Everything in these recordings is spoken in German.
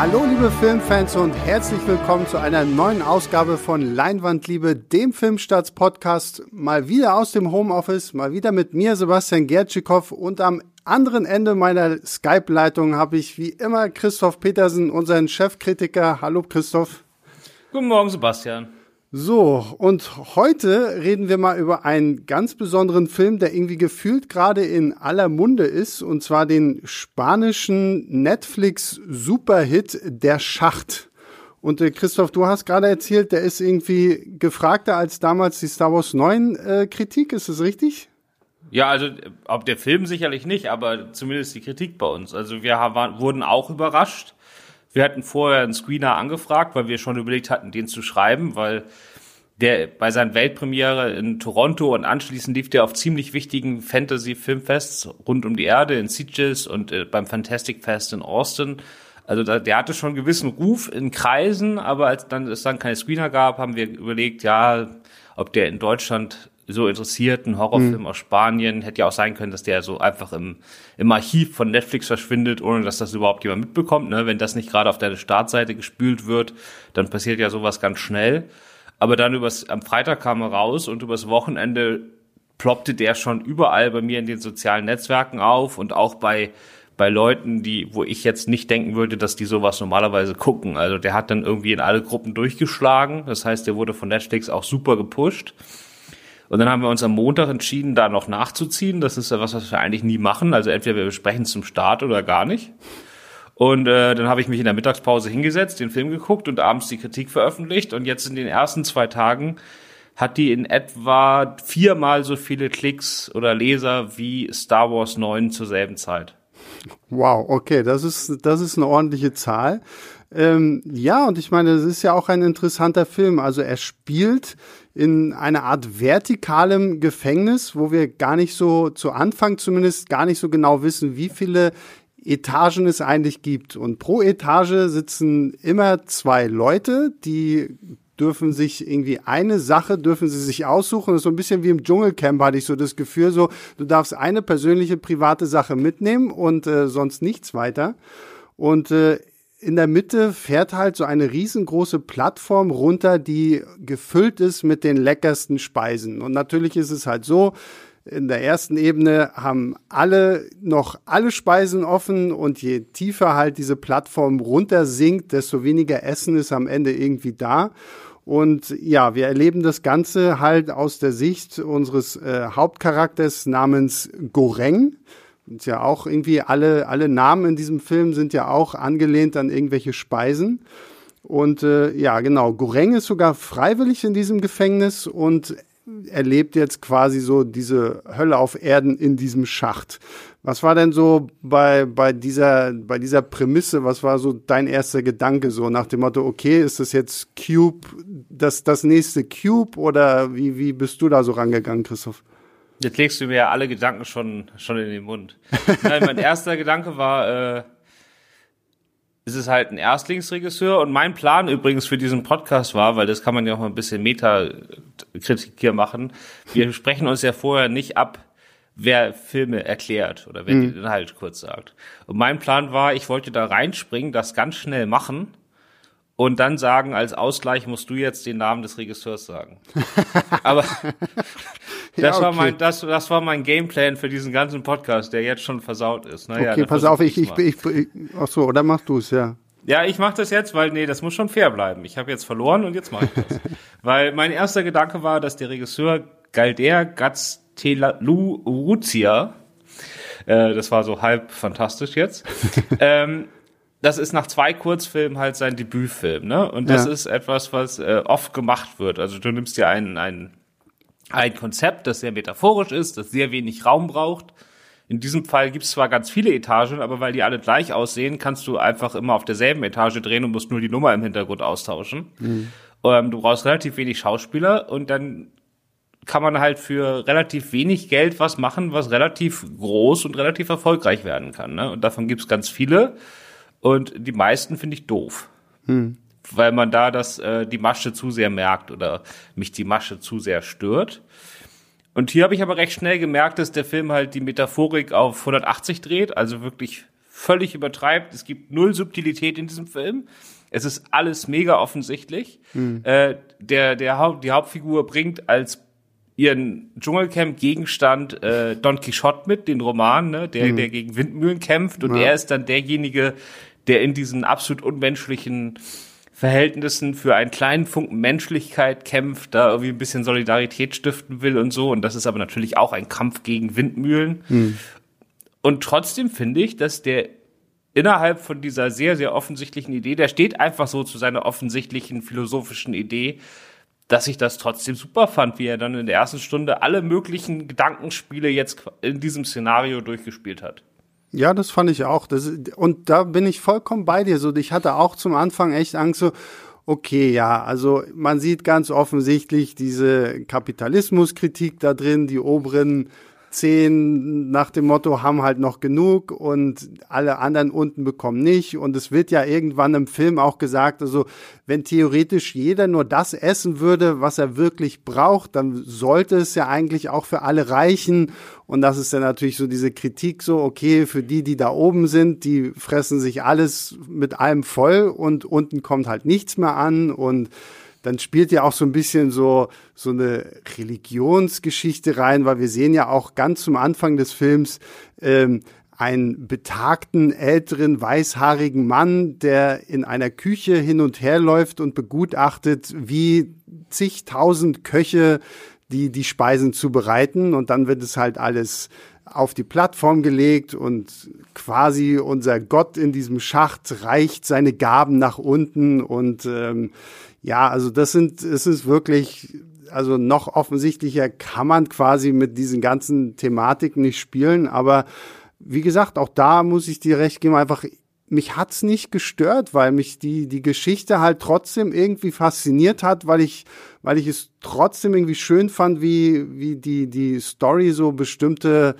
Hallo liebe Filmfans und herzlich willkommen zu einer neuen Ausgabe von Leinwandliebe, dem Filmstarts-Podcast. Mal wieder aus dem Homeoffice, mal wieder mit mir, Sebastian Gertschikow und am anderen Ende meiner Skype-Leitung habe ich wie immer Christoph Petersen, unseren Chefkritiker. Hallo Christoph. Guten Morgen, Sebastian. So, und heute reden wir mal über einen ganz besonderen Film, der irgendwie gefühlt gerade in aller Munde ist, und zwar den spanischen Netflix-Superhit Der Schacht. Und äh, Christoph, du hast gerade erzählt, der ist irgendwie gefragter als damals die Star Wars 9 äh, Kritik, ist das richtig? Ja, also ob der Film sicherlich nicht, aber zumindest die Kritik bei uns. Also wir haben, wurden auch überrascht wir hatten vorher einen Screener angefragt, weil wir schon überlegt hatten, den zu schreiben, weil der bei seiner Weltpremiere in Toronto und anschließend lief der auf ziemlich wichtigen Fantasy-Filmfests rund um die Erde in Sitges und äh, beim Fantastic Fest in Austin. Also da, der hatte schon einen gewissen Ruf in Kreisen, aber als dann es dann keine Screener gab, haben wir überlegt, ja, ob der in Deutschland so interessiert, ein Horrorfilm mhm. aus Spanien, hätte ja auch sein können, dass der so einfach im, im Archiv von Netflix verschwindet, ohne dass das überhaupt jemand mitbekommt. Ne? Wenn das nicht gerade auf deine Startseite gespült wird, dann passiert ja sowas ganz schnell. Aber dann übers, am Freitag kam er raus und übers Wochenende ploppte der schon überall bei mir in den sozialen Netzwerken auf und auch bei bei Leuten, die, wo ich jetzt nicht denken würde, dass die sowas normalerweise gucken. Also der hat dann irgendwie in alle Gruppen durchgeschlagen. Das heißt, der wurde von Netflix auch super gepusht. Und dann haben wir uns am Montag entschieden, da noch nachzuziehen. Das ist ja was, was wir eigentlich nie machen. Also entweder wir besprechen zum Start oder gar nicht. Und äh, dann habe ich mich in der Mittagspause hingesetzt, den Film geguckt und abends die Kritik veröffentlicht. Und jetzt in den ersten zwei Tagen hat die in etwa viermal so viele Klicks oder Leser wie Star Wars 9 zur selben Zeit. Wow, okay, das ist, das ist eine ordentliche Zahl. Ähm, ja, und ich meine, es ist ja auch ein interessanter Film. Also er spielt in einer Art vertikalem Gefängnis, wo wir gar nicht so, zu Anfang zumindest, gar nicht so genau wissen, wie viele Etagen es eigentlich gibt. Und pro Etage sitzen immer zwei Leute, die dürfen sich irgendwie eine Sache dürfen sie sich aussuchen. Das ist so ein bisschen wie im Dschungelcamp hatte ich so das Gefühl, so du darfst eine persönliche private Sache mitnehmen und äh, sonst nichts weiter. Und äh, in der Mitte fährt halt so eine riesengroße Plattform runter, die gefüllt ist mit den leckersten Speisen. Und natürlich ist es halt so, in der ersten Ebene haben alle noch alle Speisen offen und je tiefer halt diese Plattform runter sinkt, desto weniger Essen ist am Ende irgendwie da. Und ja, wir erleben das Ganze halt aus der Sicht unseres äh, Hauptcharakters namens Goreng. Und ja auch irgendwie alle, alle Namen in diesem Film sind ja auch angelehnt an irgendwelche Speisen. Und äh, ja, genau, Goreng ist sogar freiwillig in diesem Gefängnis und erlebt jetzt quasi so diese Hölle auf Erden in diesem Schacht. Was war denn so bei, bei, dieser, bei dieser Prämisse, was war so dein erster Gedanke so nach dem Motto, okay, ist das jetzt Cube, das, das nächste Cube oder wie, wie bist du da so rangegangen, Christoph? Jetzt legst du mir ja alle Gedanken schon, schon in den Mund. Nein, mein erster Gedanke war, äh, es ist halt ein Erstlingsregisseur und mein Plan übrigens für diesen Podcast war, weil das kann man ja auch mal ein bisschen Metakritik hier machen. Wir sprechen uns ja vorher nicht ab, wer Filme erklärt oder wer mhm. den Inhalt kurz sagt. Und mein Plan war, ich wollte da reinspringen, das ganz schnell machen und dann sagen, als Ausgleich musst du jetzt den Namen des Regisseurs sagen. Aber das ja, okay. war mein, das, das war mein Gameplan für diesen ganzen Podcast, der jetzt schon versaut ist. Naja, okay, pass auf, ich, ich, ich, ich, ach so, oder machst du es, ja. Ja, ich mach das jetzt, weil nee, das muss schon fair bleiben. Ich habe jetzt verloren und jetzt mache ich das. weil mein erster Gedanke war, dass der Regisseur Galder Gaztelu Uruzia, äh, das war so halb fantastisch jetzt, ähm, das ist nach zwei Kurzfilmen halt sein Debütfilm, ne? Und das ja. ist etwas, was äh, oft gemacht wird. Also du nimmst dir ein, ein, ein Konzept, das sehr metaphorisch ist, das sehr wenig Raum braucht. In diesem Fall gibt es zwar ganz viele Etagen, aber weil die alle gleich aussehen, kannst du einfach immer auf derselben Etage drehen und musst nur die Nummer im Hintergrund austauschen. Mhm. Ähm, du brauchst relativ wenig Schauspieler und dann kann man halt für relativ wenig Geld was machen, was relativ groß und relativ erfolgreich werden kann. Ne? Und davon gibt's ganz viele. Und die meisten finde ich doof. Hm. Weil man da das, äh, die Masche zu sehr merkt oder mich die Masche zu sehr stört. Und hier habe ich aber recht schnell gemerkt, dass der Film halt die Metaphorik auf 180 dreht, also wirklich völlig übertreibt. Es gibt null Subtilität in diesem Film. Es ist alles mega offensichtlich. Mhm. Äh, der, der Haupt, die Hauptfigur bringt als ihren Dschungelcamp-Gegenstand äh, Don Quixote mit, den Roman, ne, der, mhm. der gegen Windmühlen kämpft. Und ja. er ist dann derjenige, der in diesen absolut unmenschlichen Verhältnissen für einen kleinen Funken Menschlichkeit kämpft, da irgendwie ein bisschen Solidarität stiften will und so. Und das ist aber natürlich auch ein Kampf gegen Windmühlen. Mhm. Und trotzdem finde ich, dass der innerhalb von dieser sehr, sehr offensichtlichen Idee, der steht einfach so zu seiner offensichtlichen philosophischen Idee, dass ich das trotzdem super fand, wie er dann in der ersten Stunde alle möglichen Gedankenspiele jetzt in diesem Szenario durchgespielt hat. Ja, das fand ich auch. Das, und da bin ich vollkommen bei dir. So, ich hatte auch zum Anfang echt Angst, so, okay, ja, also man sieht ganz offensichtlich diese Kapitalismuskritik da drin, die oberen zehn nach dem Motto haben halt noch genug und alle anderen unten bekommen nicht. Und es wird ja irgendwann im Film auch gesagt, also wenn theoretisch jeder nur das essen würde, was er wirklich braucht, dann sollte es ja eigentlich auch für alle reichen. Und das ist dann natürlich so diese Kritik so, okay, für die, die da oben sind, die fressen sich alles mit allem voll und unten kommt halt nichts mehr an und dann spielt ja auch so ein bisschen so, so eine Religionsgeschichte rein, weil wir sehen ja auch ganz zum Anfang des Films ähm, einen betagten, älteren, weißhaarigen Mann, der in einer Küche hin und her läuft und begutachtet, wie zigtausend Köche die die Speisen zubereiten. Und dann wird es halt alles auf die Plattform gelegt und quasi unser Gott in diesem Schacht reicht seine Gaben nach unten und ähm, ja, also das sind, es ist wirklich, also noch offensichtlicher kann man quasi mit diesen ganzen Thematiken nicht spielen, aber wie gesagt, auch da muss ich dir recht geben, einfach mich hat's nicht gestört, weil mich die die Geschichte halt trotzdem irgendwie fasziniert hat, weil ich weil ich es trotzdem irgendwie schön fand, wie wie die die Story so bestimmte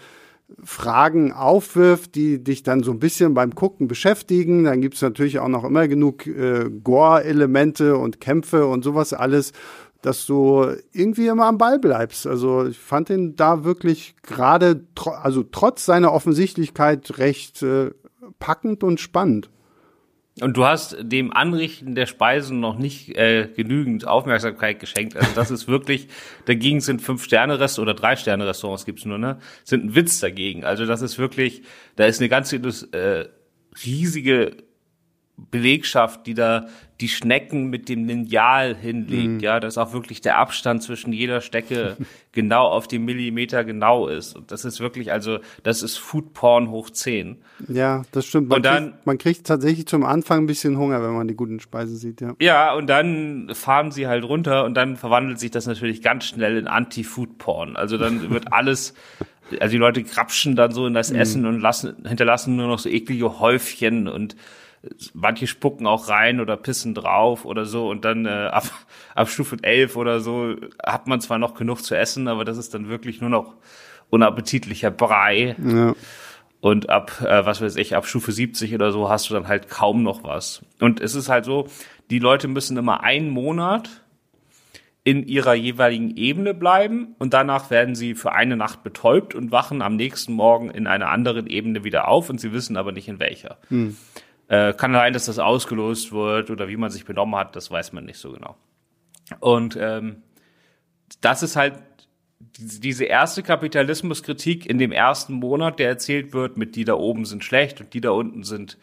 Fragen aufwirft, die dich dann so ein bisschen beim Gucken beschäftigen. Dann gibt's natürlich auch noch immer genug äh, Gore-Elemente und Kämpfe und sowas alles, dass du irgendwie immer am Ball bleibst. Also ich fand ihn da wirklich gerade, tr also trotz seiner Offensichtlichkeit recht äh, packend und spannend. Und du hast dem Anrichten der Speisen noch nicht äh, genügend Aufmerksamkeit geschenkt. Also das ist wirklich, dagegen sind Fünf-Sterne-Restaurants oder Drei-Sterne-Restaurants gibt's nur, ne? Sind ein Witz dagegen. Also das ist wirklich, da ist eine ganze äh, riesige Belegschaft, die da die Schnecken mit dem Lineal hinlegt, mhm. ja, dass auch wirklich der Abstand zwischen jeder Stecke genau auf den Millimeter genau ist. Und das ist wirklich, also, das ist Foodporn hoch 10. Ja, das stimmt. Man, und dann, kriegt, man kriegt tatsächlich zum Anfang ein bisschen Hunger, wenn man die guten Speisen sieht, ja. Ja, und dann fahren sie halt runter und dann verwandelt sich das natürlich ganz schnell in Anti-Foodporn. Also dann wird alles, also die Leute krapschen dann so in das mhm. Essen und lassen, hinterlassen nur noch so eklige Häufchen und manche spucken auch rein oder pissen drauf oder so und dann äh, ab, ab Stufe 11 oder so hat man zwar noch genug zu essen, aber das ist dann wirklich nur noch unappetitlicher Brei. Ja. Und ab, äh, was weiß ich, ab Stufe 70 oder so hast du dann halt kaum noch was. Und es ist halt so, die Leute müssen immer einen Monat in ihrer jeweiligen Ebene bleiben und danach werden sie für eine Nacht betäubt und wachen am nächsten Morgen in einer anderen Ebene wieder auf und sie wissen aber nicht in welcher. Hm. Äh, kann sein, dass das ausgelost wird oder wie man sich benommen hat, das weiß man nicht so genau. Und ähm, das ist halt diese erste Kapitalismuskritik in dem ersten Monat, der erzählt wird, mit die da oben sind schlecht und die da unten sind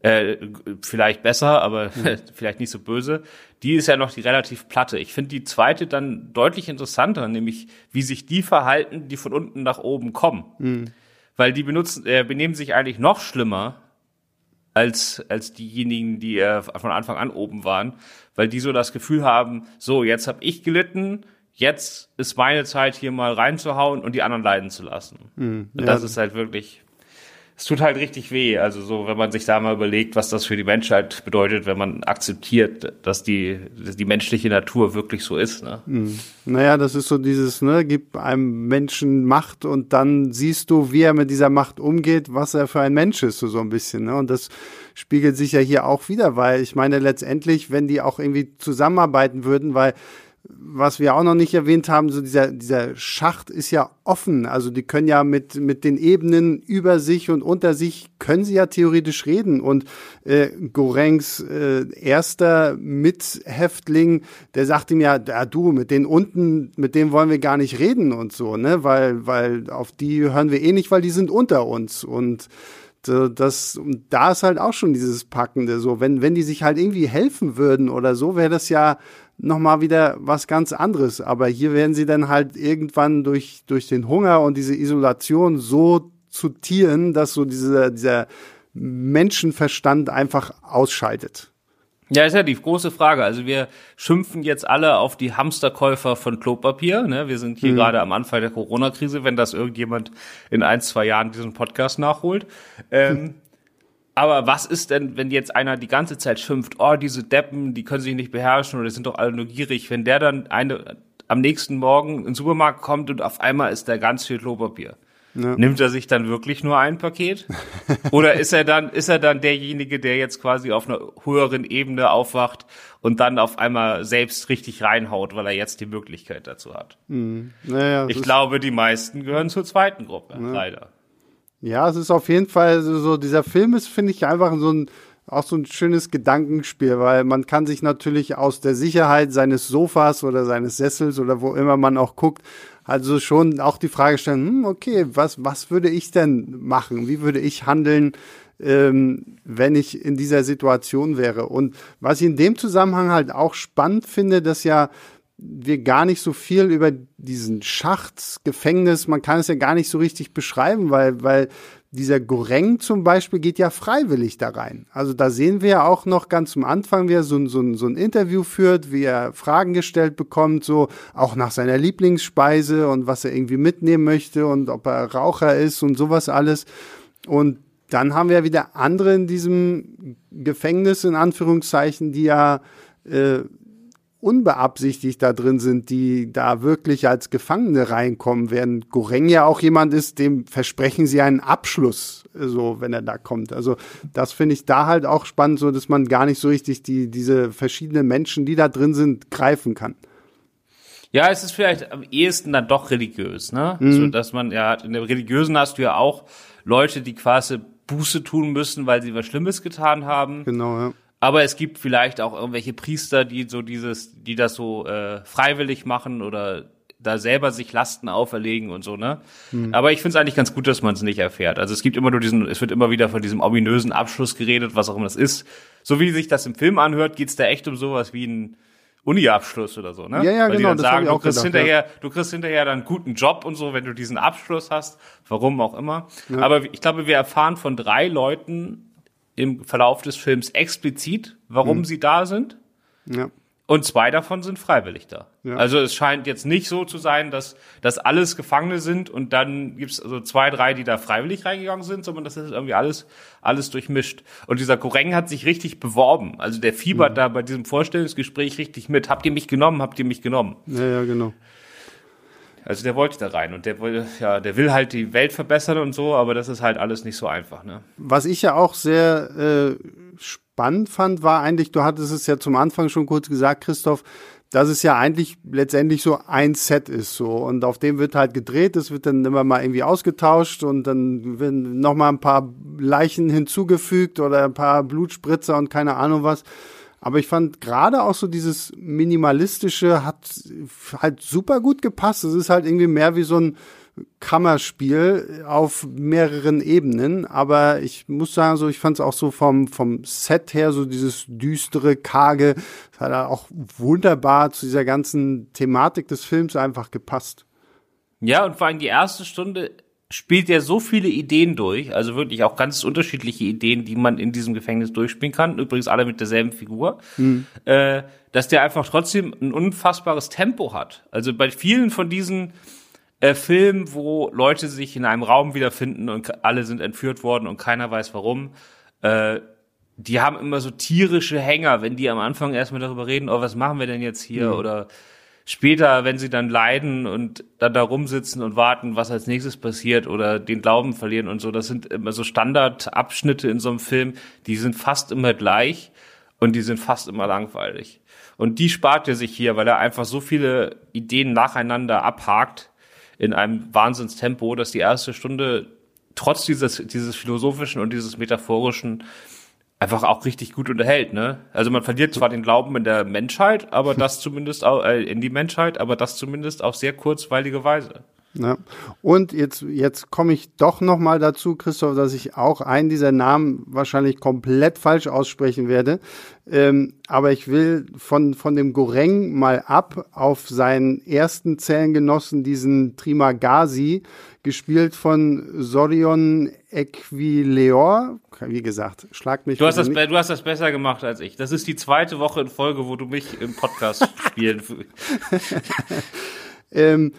äh, vielleicht besser, aber mhm. vielleicht nicht so böse. Die ist ja noch die relativ platte. Ich finde die zweite dann deutlich interessanter, nämlich wie sich die verhalten, die von unten nach oben kommen. Mhm. Weil die benutzen, äh, benehmen sich eigentlich noch schlimmer als, als diejenigen, die äh, von Anfang an oben waren, weil die so das Gefühl haben, so, jetzt habe ich gelitten, jetzt ist meine Zeit hier mal reinzuhauen und die anderen leiden zu lassen. Mhm, und das ist halt wirklich es tut halt richtig weh. Also so, wenn man sich da mal überlegt, was das für die Menschheit bedeutet, wenn man akzeptiert, dass die, dass die menschliche Natur wirklich so ist. Ne? Mhm. Naja, das ist so dieses, ne, gib einem Menschen Macht und dann siehst du, wie er mit dieser Macht umgeht, was er für ein Mensch ist, so, so ein bisschen. Ne? Und das spiegelt sich ja hier auch wieder, weil ich meine letztendlich, wenn die auch irgendwie zusammenarbeiten würden, weil was wir auch noch nicht erwähnt haben, so dieser, dieser Schacht ist ja offen. Also die können ja mit, mit den Ebenen über sich und unter sich, können sie ja theoretisch reden. Und äh, Gorengs äh, erster Mithäftling, der sagt ihm ja, ja, du, mit den unten, mit denen wollen wir gar nicht reden und so, ne? Weil, weil auf die hören wir eh nicht, weil die sind unter uns. Und das, da ist halt auch schon dieses Packende, so, wenn, wenn die sich halt irgendwie helfen würden oder so, wäre das ja nochmal wieder was ganz anderes. Aber hier werden sie dann halt irgendwann durch, durch den Hunger und diese Isolation so zu Tieren, dass so dieser, dieser Menschenverstand einfach ausschaltet. Ja, ist ja die große Frage. Also wir schimpfen jetzt alle auf die Hamsterkäufer von Klopapier. Ne? Wir sind hier mhm. gerade am Anfang der Corona-Krise, wenn das irgendjemand in ein, zwei Jahren diesen Podcast nachholt. Ähm, aber was ist denn, wenn jetzt einer die ganze Zeit schimpft, oh, diese Deppen, die können sich nicht beherrschen oder sind doch alle nur gierig, wenn der dann eine, am nächsten Morgen in den Supermarkt kommt und auf einmal ist da ganz viel Klopapier. Ja. Nimmt er sich dann wirklich nur ein Paket? Oder ist er dann, ist er dann derjenige, der jetzt quasi auf einer höheren Ebene aufwacht und dann auf einmal selbst richtig reinhaut, weil er jetzt die Möglichkeit dazu hat? Mhm. Naja, ich glaube, die meisten gehören zur zweiten Gruppe, ja. leider. Ja, es ist auf jeden Fall so, dieser Film ist, finde ich, einfach so ein, auch so ein schönes Gedankenspiel, weil man kann sich natürlich aus der Sicherheit seines Sofas oder seines Sessels oder wo immer man auch guckt, also schon auch die Frage stellen, hm, okay, was, was würde ich denn machen? Wie würde ich handeln, ähm, wenn ich in dieser Situation wäre? Und was ich in dem Zusammenhang halt auch spannend finde, dass ja wir gar nicht so viel über diesen Schacht, Gefängnis, man kann es ja gar nicht so richtig beschreiben, weil, weil dieser Goreng zum Beispiel geht ja freiwillig da rein. Also da sehen wir ja auch noch ganz zum Anfang, wie er so, so, so ein Interview führt, wie er Fragen gestellt bekommt, so auch nach seiner Lieblingsspeise und was er irgendwie mitnehmen möchte und ob er Raucher ist und sowas alles. Und dann haben wir wieder andere in diesem Gefängnis, in Anführungszeichen, die ja äh, unbeabsichtigt da drin sind, die da wirklich als Gefangene reinkommen, während Goreng ja auch jemand ist, dem versprechen sie einen Abschluss, so wenn er da kommt. Also das finde ich da halt auch spannend, so dass man gar nicht so richtig die diese verschiedenen Menschen, die da drin sind, greifen kann. Ja, es ist vielleicht am ehesten dann doch religiös, ne? Mhm. So dass man ja in der religiösen hast du ja auch Leute, die quasi Buße tun müssen, weil sie was Schlimmes getan haben. Genau, ja. Aber es gibt vielleicht auch irgendwelche Priester, die so dieses, die das so äh, freiwillig machen oder da selber sich Lasten auferlegen und so, ne? Mhm. Aber ich finde es eigentlich ganz gut, dass man es nicht erfährt. Also es gibt immer nur diesen, es wird immer wieder von diesem ominösen Abschluss geredet, was auch immer das ist. So wie sich das im Film anhört, geht's da echt um sowas wie ein Uni-Abschluss oder so, ne? Ja, ja, Weil genau. Die dann sagen, du kriegst gedacht, hinterher, ja. du kriegst hinterher dann einen guten Job und so, wenn du diesen Abschluss hast, warum auch immer. Ja. Aber ich glaube, wir erfahren von drei Leuten im Verlauf des Films explizit, warum mhm. sie da sind. Ja. Und zwei davon sind freiwillig da. Ja. Also es scheint jetzt nicht so zu sein, dass, dass alles Gefangene sind und dann gibt's also zwei, drei, die da freiwillig reingegangen sind, sondern das ist irgendwie alles, alles durchmischt. Und dieser Koreng hat sich richtig beworben. Also der fiebert mhm. da bei diesem Vorstellungsgespräch richtig mit. Habt ihr mich genommen? Habt ihr mich genommen? Ja, ja, genau. Also der wollte da rein und der will, ja, der will halt die Welt verbessern und so, aber das ist halt alles nicht so einfach, ne? Was ich ja auch sehr äh, spannend fand, war eigentlich, du hattest es ja zum Anfang schon kurz gesagt, Christoph, dass es ja eigentlich letztendlich so ein Set ist so und auf dem wird halt gedreht, es wird dann immer mal irgendwie ausgetauscht und dann werden noch mal ein paar Leichen hinzugefügt oder ein paar Blutspritzer und keine Ahnung was. Aber ich fand gerade auch so dieses Minimalistische hat halt super gut gepasst. Es ist halt irgendwie mehr wie so ein Kammerspiel auf mehreren Ebenen. Aber ich muss sagen, so, ich fand es auch so vom, vom Set her, so dieses düstere, karge, hat auch wunderbar zu dieser ganzen Thematik des Films einfach gepasst. Ja, und vor allem die erste Stunde spielt er so viele Ideen durch, also wirklich auch ganz unterschiedliche Ideen, die man in diesem Gefängnis durchspielen kann, übrigens alle mit derselben Figur, mhm. äh, dass der einfach trotzdem ein unfassbares Tempo hat. Also bei vielen von diesen äh, Filmen, wo Leute sich in einem Raum wiederfinden und alle sind entführt worden und keiner weiß warum, äh, die haben immer so tierische Hänger, wenn die am Anfang erstmal darüber reden, oh, was machen wir denn jetzt hier mhm. oder später, wenn sie dann leiden und dann da rumsitzen und warten, was als nächstes passiert oder den Glauben verlieren und so, das sind immer so Standardabschnitte in so einem Film, die sind fast immer gleich und die sind fast immer langweilig. Und die spart er sich hier, weil er einfach so viele Ideen nacheinander abhakt in einem Wahnsinnstempo, dass die erste Stunde trotz dieses, dieses philosophischen und dieses metaphorischen einfach auch richtig gut unterhält, ne? Also man verliert zwar den Glauben in der Menschheit, aber das zumindest auch, äh, in die Menschheit, aber das zumindest auf sehr kurzweilige Weise. Ja. Und jetzt, jetzt komme ich doch noch mal dazu, Christoph, dass ich auch einen dieser Namen wahrscheinlich komplett falsch aussprechen werde. Ähm, aber ich will von, von dem Goreng mal ab auf seinen ersten Zellengenossen, diesen Trimagasi, gespielt von Sorion Equileor. Wie gesagt, schlag mich. Du hast, das, du hast das besser gemacht als ich. Das ist die zweite Woche in Folge, wo du mich im Podcast spielen. ähm,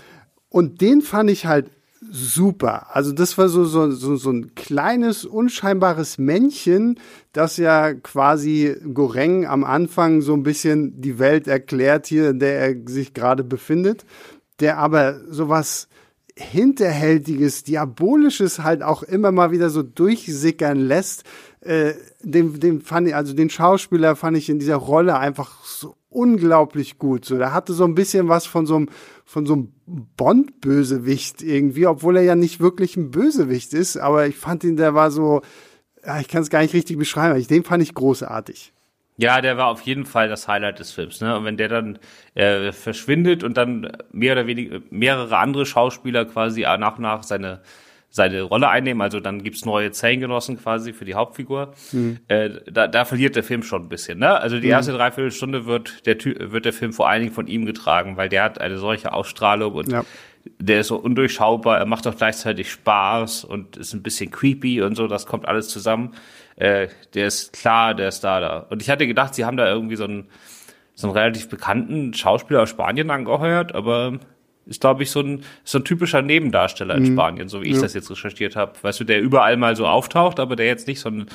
und den fand ich halt super. Also das war so, so, so, so ein kleines, unscheinbares Männchen, das ja quasi Goreng am Anfang so ein bisschen die Welt erklärt hier, in der er sich gerade befindet, der aber sowas Hinterhältiges, Diabolisches halt auch immer mal wieder so durchsickern lässt. Äh, den, den fand ich, also den Schauspieler fand ich in dieser Rolle einfach so unglaublich gut. So, der hatte so ein bisschen was von so einem von so einem Bond-Bösewicht irgendwie, obwohl er ja nicht wirklich ein Bösewicht ist, aber ich fand ihn, der war so, ich kann es gar nicht richtig beschreiben, den fand ich großartig. Ja, der war auf jeden Fall das Highlight des Films. Ne? Und wenn der dann äh, verschwindet und dann mehr oder weniger mehrere andere Schauspieler quasi nach und nach seine seine Rolle einnehmen. Also dann gibt's neue Zellengenossen quasi für die Hauptfigur. Mhm. Äh, da, da verliert der Film schon ein bisschen. Ne? Also die mhm. erste Dreiviertelstunde wird der, wird der Film vor allen Dingen von ihm getragen, weil der hat eine solche Ausstrahlung und ja. der ist so undurchschaubar. Er macht auch gleichzeitig Spaß und ist ein bisschen creepy und so. Das kommt alles zusammen. Äh, der ist klar, der ist da da. Und ich hatte gedacht, sie haben da irgendwie so einen so einen relativ bekannten Schauspieler aus Spanien angeheuert, aber ist, glaube ich, so ein, so ein typischer Nebendarsteller in mhm. Spanien, so wie ich ja. das jetzt recherchiert habe. Weißt du, der überall mal so auftaucht, aber der jetzt nicht so ein,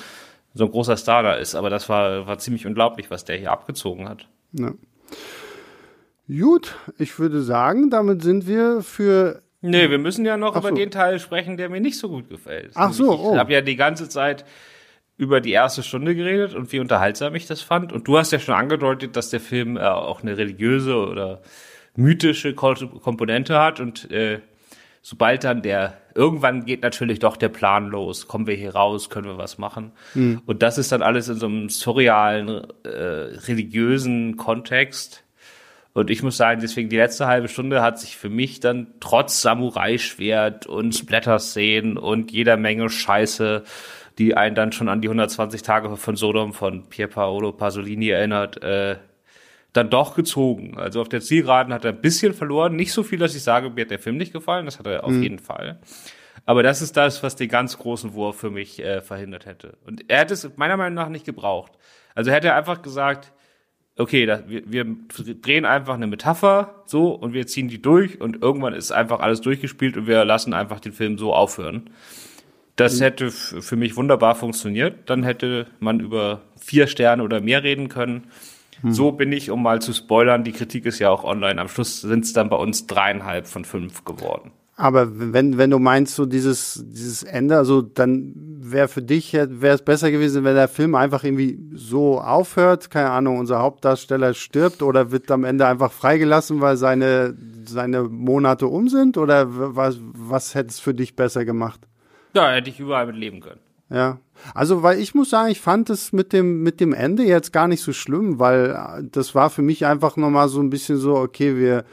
so ein großer Star da ist. Aber das war, war ziemlich unglaublich, was der hier abgezogen hat. Ja. Gut, ich würde sagen, damit sind wir für. Nee, wir müssen ja noch Ach über so. den Teil sprechen, der mir nicht so gut gefällt. Ach so, ich oh. habe ja die ganze Zeit über die erste Stunde geredet und wie unterhaltsam ich das fand. Und du hast ja schon angedeutet, dass der Film äh, auch eine religiöse oder mythische Komponente hat und äh, sobald dann der irgendwann geht natürlich doch der Plan los, kommen wir hier raus, können wir was machen mhm. und das ist dann alles in so einem surrealen äh, religiösen Kontext und ich muss sagen, deswegen die letzte halbe Stunde hat sich für mich dann trotz Samurai-Schwert und Splatter-Szenen und jeder Menge Scheiße, die einen dann schon an die 120 Tage von Sodom von Pier Paolo Pasolini erinnert, äh, dann doch gezogen. Also auf der Zielgeraden hat er ein bisschen verloren. Nicht so viel, dass ich sage, mir hat der Film nicht gefallen. Das hat er auf mhm. jeden Fall. Aber das ist das, was den ganz großen Wurf für mich äh, verhindert hätte. Und er hätte es meiner Meinung nach nicht gebraucht. Also hätte er einfach gesagt, okay, da, wir, wir drehen einfach eine Metapher so und wir ziehen die durch und irgendwann ist einfach alles durchgespielt und wir lassen einfach den Film so aufhören. Das mhm. hätte für mich wunderbar funktioniert. Dann hätte man über vier Sterne oder mehr reden können. Hm. So bin ich, um mal zu spoilern, die Kritik ist ja auch online. Am Schluss sind es dann bei uns dreieinhalb von fünf geworden. Aber wenn, wenn du meinst, so dieses, dieses Ende, also dann wäre für dich, wäre es besser gewesen, wenn der Film einfach irgendwie so aufhört, keine Ahnung, unser Hauptdarsteller stirbt oder wird am Ende einfach freigelassen, weil seine, seine Monate um sind? Oder was, was hätte es für dich besser gemacht? Ja, hätte ich überall mit leben können. Ja. Also, weil ich muss sagen, ich fand es mit dem, mit dem Ende jetzt gar nicht so schlimm, weil äh, das war für mich einfach nochmal so ein bisschen so, okay, wir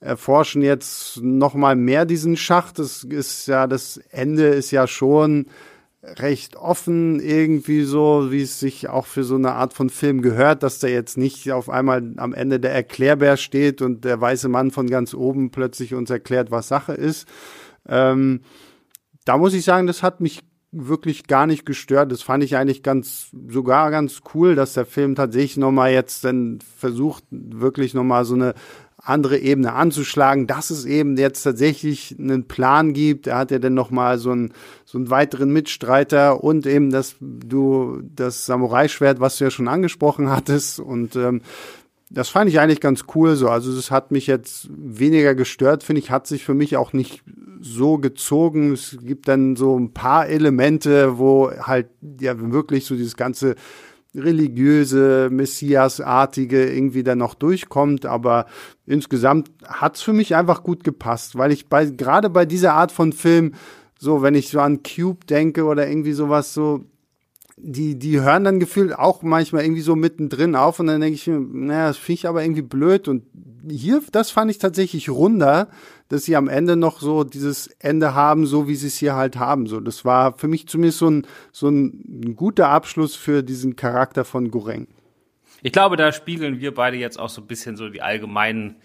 erforschen jetzt nochmal mehr diesen Schacht. Das ist ja, das Ende ist ja schon recht offen irgendwie so, wie es sich auch für so eine Art von Film gehört, dass der jetzt nicht auf einmal am Ende der Erklärbär steht und der weiße Mann von ganz oben plötzlich uns erklärt, was Sache ist. Ähm, da muss ich sagen, das hat mich wirklich gar nicht gestört. Das fand ich eigentlich ganz, sogar ganz cool, dass der Film tatsächlich nochmal jetzt dann versucht, wirklich nochmal so eine andere Ebene anzuschlagen, dass es eben jetzt tatsächlich einen Plan gibt. Er hat ja dann nochmal so einen, so einen weiteren Mitstreiter und eben das, du, das Samurai-Schwert, was du ja schon angesprochen hattest. Und ähm, das fand ich eigentlich ganz cool so. Also es hat mich jetzt weniger gestört, finde ich, hat sich für mich auch nicht so gezogen. Es gibt dann so ein paar Elemente, wo halt ja wirklich so dieses ganze religiöse, Messias-artige irgendwie dann noch durchkommt, aber insgesamt hat's für mich einfach gut gepasst, weil ich bei, gerade bei dieser Art von Film, so, wenn ich so an Cube denke oder irgendwie sowas, so, die, die hören dann gefühlt auch manchmal irgendwie so mittendrin auf und dann denke ich mir, naja, das finde ich aber irgendwie blöd. Und hier, das fand ich tatsächlich runder, dass sie am Ende noch so dieses Ende haben, so wie sie es hier halt haben. So, das war für mich zumindest so ein, so ein guter Abschluss für diesen Charakter von Goreng. Ich glaube, da spiegeln wir beide jetzt auch so ein bisschen so die allgemeinen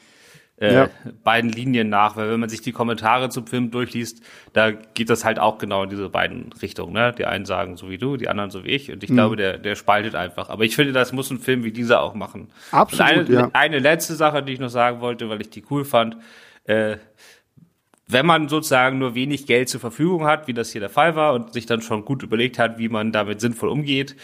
äh, ja. beiden Linien nach, weil wenn man sich die Kommentare zum Film durchliest, da geht das halt auch genau in diese beiden Richtungen. Ne? Die einen sagen so wie du, die anderen so wie ich. Und ich mhm. glaube, der, der spaltet einfach. Aber ich finde, das muss ein Film wie dieser auch machen. Absolut. eine, ja. eine letzte Sache, die ich noch sagen wollte, weil ich die cool fand. Äh, wenn man sozusagen nur wenig Geld zur Verfügung hat, wie das hier der Fall war, und sich dann schon gut überlegt hat, wie man damit sinnvoll umgeht,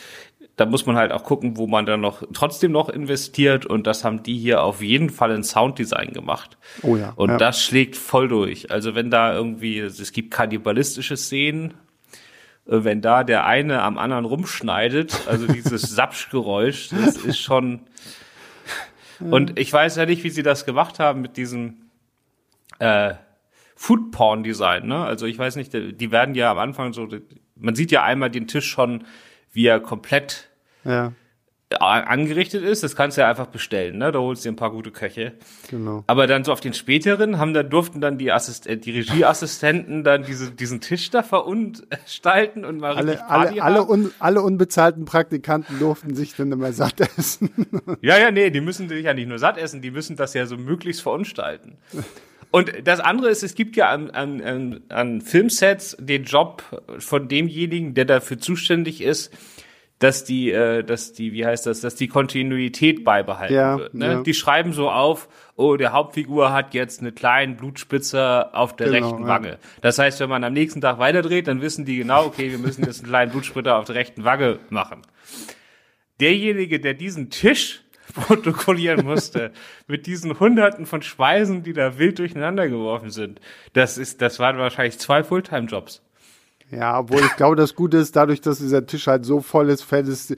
da muss man halt auch gucken, wo man dann noch trotzdem noch investiert und das haben die hier auf jeden Fall in Sounddesign gemacht. Oh ja. Und ja. das schlägt voll durch. Also wenn da irgendwie, es gibt kannibalistische Szenen, äh, wenn da der eine am anderen rumschneidet, also dieses Sapschgeräusch, das ist schon. Und ich weiß ja nicht, wie sie das gemacht haben mit diesem äh, Food Porn Design. Ne? Also ich weiß nicht, die werden ja am Anfang so, man sieht ja einmal den Tisch schon, wie er komplett ja. angerichtet ist, das kannst du ja einfach bestellen, ne? Da holst du dir ein paar gute Köche. Genau. Aber dann so auf den späteren haben da durften dann die Assist äh, die Regieassistenten dann diese diesen Tisch da verunstalten und mal alle alle alle, un, alle unbezahlten Praktikanten durften sich dann immer satt essen. ja, ja, nee, die müssen sich ja nicht nur satt essen, die müssen das ja so möglichst verunstalten. Und das andere ist, es gibt ja an, an, an Filmsets den Job von demjenigen, der dafür zuständig ist, dass die, äh, dass die, wie heißt das, dass die Kontinuität beibehalten ja, wird. Ne? Ja. Die schreiben so auf, oh, der Hauptfigur hat jetzt eine kleine Blutspitze auf der Genau, rechten ja. Wange. Das heißt, wenn man am nächsten Tag weiterdreht, dann wissen die genau, okay, wir müssen jetzt einen kleinen Blutspritzer auf der rechten Wange machen. Derjenige, der diesen Tisch protokollieren musste, mit diesen Hunderten von Speisen, die da wild durcheinander geworfen sind, das ist, das waren wahrscheinlich zwei Fulltime-Jobs. Ja, obwohl ich glaube, das Gute ist, dadurch, dass dieser Tisch halt so voll ist, fällt es.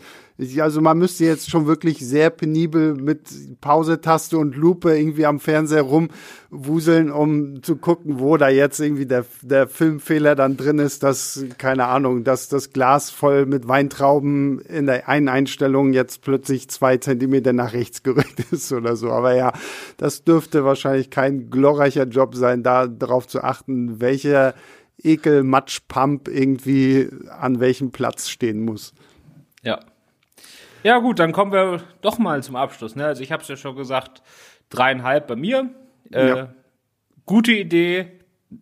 Also man müsste jetzt schon wirklich sehr penibel mit Pause-Taste und Lupe irgendwie am Fernseher rumwuseln, um zu gucken, wo da jetzt irgendwie der, der Filmfehler dann drin ist, dass, keine Ahnung, dass das Glas voll mit Weintrauben in der einen Einstellung jetzt plötzlich zwei Zentimeter nach rechts gerückt ist oder so. Aber ja, das dürfte wahrscheinlich kein glorreicher Job sein, da darauf zu achten, welcher Ekel Matschpump irgendwie an welchem Platz stehen muss. Ja. Ja gut, dann kommen wir doch mal zum Abschluss. Ne? Also ich habe es ja schon gesagt, dreieinhalb bei mir. Äh, Ja. Gute Idee,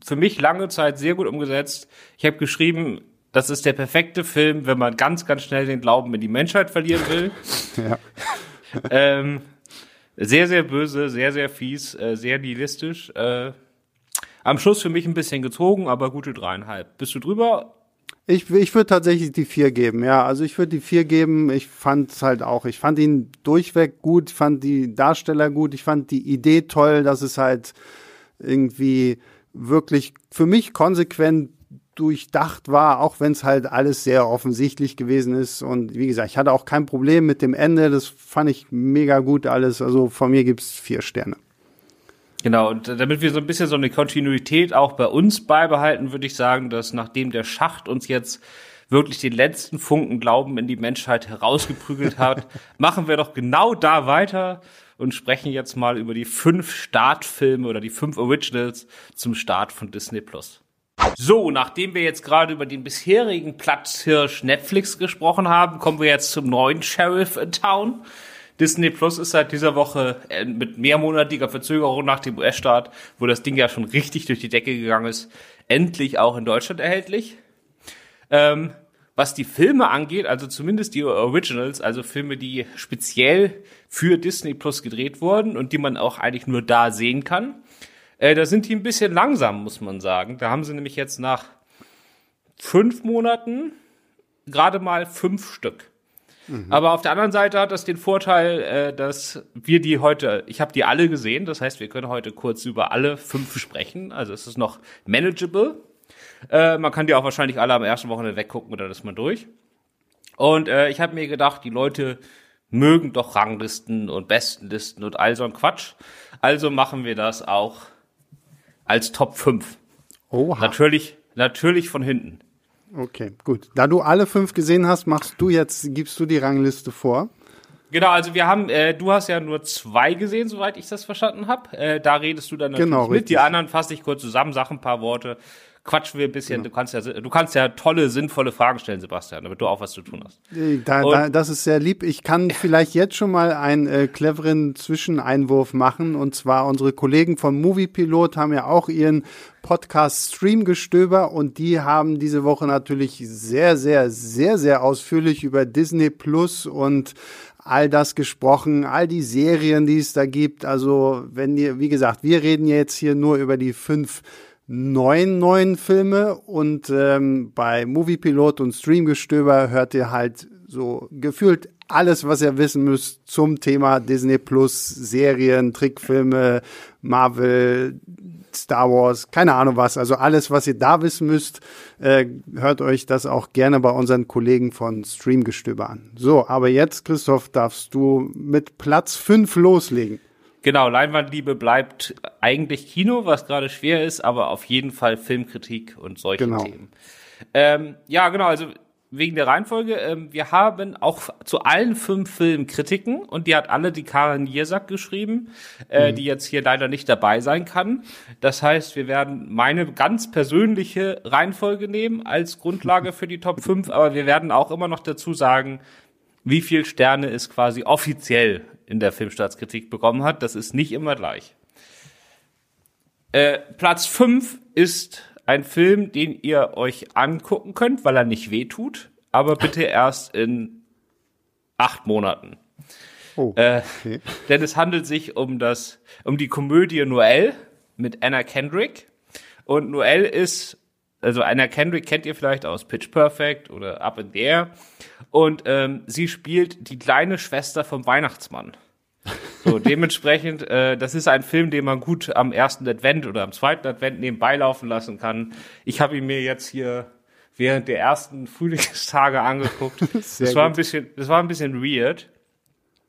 für mich lange Zeit sehr gut umgesetzt. Ich habe geschrieben, das ist der perfekte Film, wenn man ganz, ganz schnell den Glauben in die Menschheit verlieren will. Ja. ähm, sehr, sehr böse, sehr, sehr fies, äh, sehr nihilistisch. Äh, am Schluss für mich ein bisschen gezogen, aber gute dreieinhalb. Bist du drüber? Ich, ich würde tatsächlich die vier geben, ja. Also ich würde die vier geben. Ich fand es halt auch. Ich fand ihn durchweg gut, ich fand die Darsteller gut, ich fand die Idee toll, dass es halt irgendwie wirklich für mich konsequent durchdacht war, auch wenn es halt alles sehr offensichtlich gewesen ist. Und wie gesagt, ich hatte auch kein Problem mit dem Ende. Das fand ich mega gut alles. Also von mir gibt's vier Sterne. Genau, und damit wir so ein bisschen so eine Kontinuität auch bei uns beibehalten, würde ich sagen, dass nachdem der Schacht uns jetzt wirklich den letzten Funken Glauben in die Menschheit herausgeprügelt hat, machen wir doch genau da weiter und sprechen jetzt mal über die fünf Startfilme oder die fünf Originals zum Start von Disney Plus. So, nachdem wir jetzt gerade über den bisherigen Platzhirsch Netflix gesprochen haben, kommen wir jetzt zum neuen Sheriff in Town. Disney Plus ist seit dieser Woche äh, mit mehrmonatiger Verzögerung nach dem US-Start, wo das Ding ja schon richtig durch die Decke gegangen ist, endlich auch in Deutschland erhältlich. Ähm, was die Filme angeht, also zumindest die Originals, also Filme, die speziell für Disney Plus gedreht wurden und die man auch eigentlich nur da sehen kann, äh, da sind die ein bisschen langsam, muss man sagen. Da haben sie nämlich jetzt nach fünf Monaten gerade mal fünf Stück. Aber auf der anderen Seite hat das den Vorteil, äh, dass wir die heute, ich habe die alle gesehen, das heißt, wir können heute kurz über alle fünf sprechen. Also es ist noch manageable. Äh, man kann die auch wahrscheinlich alle am ersten Wochenende weggucken oder das mal durch. Und äh, ich habe mir gedacht, die Leute mögen doch Ranglisten und Bestenlisten und all so ein Quatsch. Also machen wir das auch als Top 5. Oha. Natürlich, natürlich von hinten. Okay, gut. Da du alle fünf gesehen hast, machst du jetzt, gibst du die Rangliste vor. Genau, also wir haben, äh, du hast ja nur zwei gesehen, soweit ich das verstanden habe. Äh, da redest du dann natürlich genau, mit. Richtig. Die anderen fasse ich kurz zusammen, sag ein paar Worte quatschen wir ein bisschen. Genau. Du kannst ja, du kannst ja tolle, sinnvolle Fragen stellen, Sebastian, damit du auch was zu tun hast. Da, da, das ist sehr lieb. Ich kann vielleicht jetzt schon mal einen äh, cleveren Zwischeneinwurf machen. Und zwar unsere Kollegen vom Moviepilot haben ja auch ihren Podcast Streamgestöber und die haben diese Woche natürlich sehr, sehr, sehr, sehr ausführlich über Disney Plus und all das gesprochen, all die Serien, die es da gibt. Also wenn ihr, wie gesagt, wir reden jetzt hier nur über die fünf neun neuen Filme und ähm, bei Moviepilot und Streamgestöber hört ihr halt so gefühlt alles, was ihr wissen müsst zum Thema Disney Plus, Serien, Trickfilme, Marvel, Star Wars, keine Ahnung was. Also alles, was ihr da wissen müsst, äh, hört euch das auch gerne bei unseren Kollegen von Streamgestöber an. So, aber jetzt, Christoph, darfst du mit Platz fünf loslegen. Genau, Leinwandliebe bleibt eigentlich Kino, was gerade schwer ist, aber auf jeden Fall Filmkritik und solche genau. Themen. Ähm, ja, genau, also wegen der Reihenfolge, ähm, wir haben auch zu allen fünf Filmen Kritiken und die hat alle die Karin Jersak geschrieben, äh, mhm. die jetzt hier leider nicht dabei sein kann. Das heißt, wir werden meine ganz persönliche Reihenfolge nehmen als Grundlage für die Top 5, aber wir werden auch immer noch dazu sagen, wie viel Sterne es quasi offiziell in der Filmstaatskritik bekommen hat. Das ist nicht immer gleich. Äh, Platz 5 ist ein Film, den ihr euch angucken könnt, weil er nicht weh tut, aber bitte erst in acht Monaten. Oh, äh, okay. äh, denn es handelt sich um das, um die Komödie Noel mit Anna Kendrick. Und Noel ist, also Anna Kendrick kennt ihr vielleicht aus Pitch Perfect oder Up in the Air. Und ähm, sie spielt die kleine Schwester vom Weihnachtsmann. So, dementsprechend, äh, das ist ein Film, den man gut am ersten Advent oder am zweiten Advent nebenbei laufen lassen kann. Ich habe ihn mir jetzt hier während der ersten Frühlingstage angeguckt. das war ein bisschen, das war ein bisschen weird.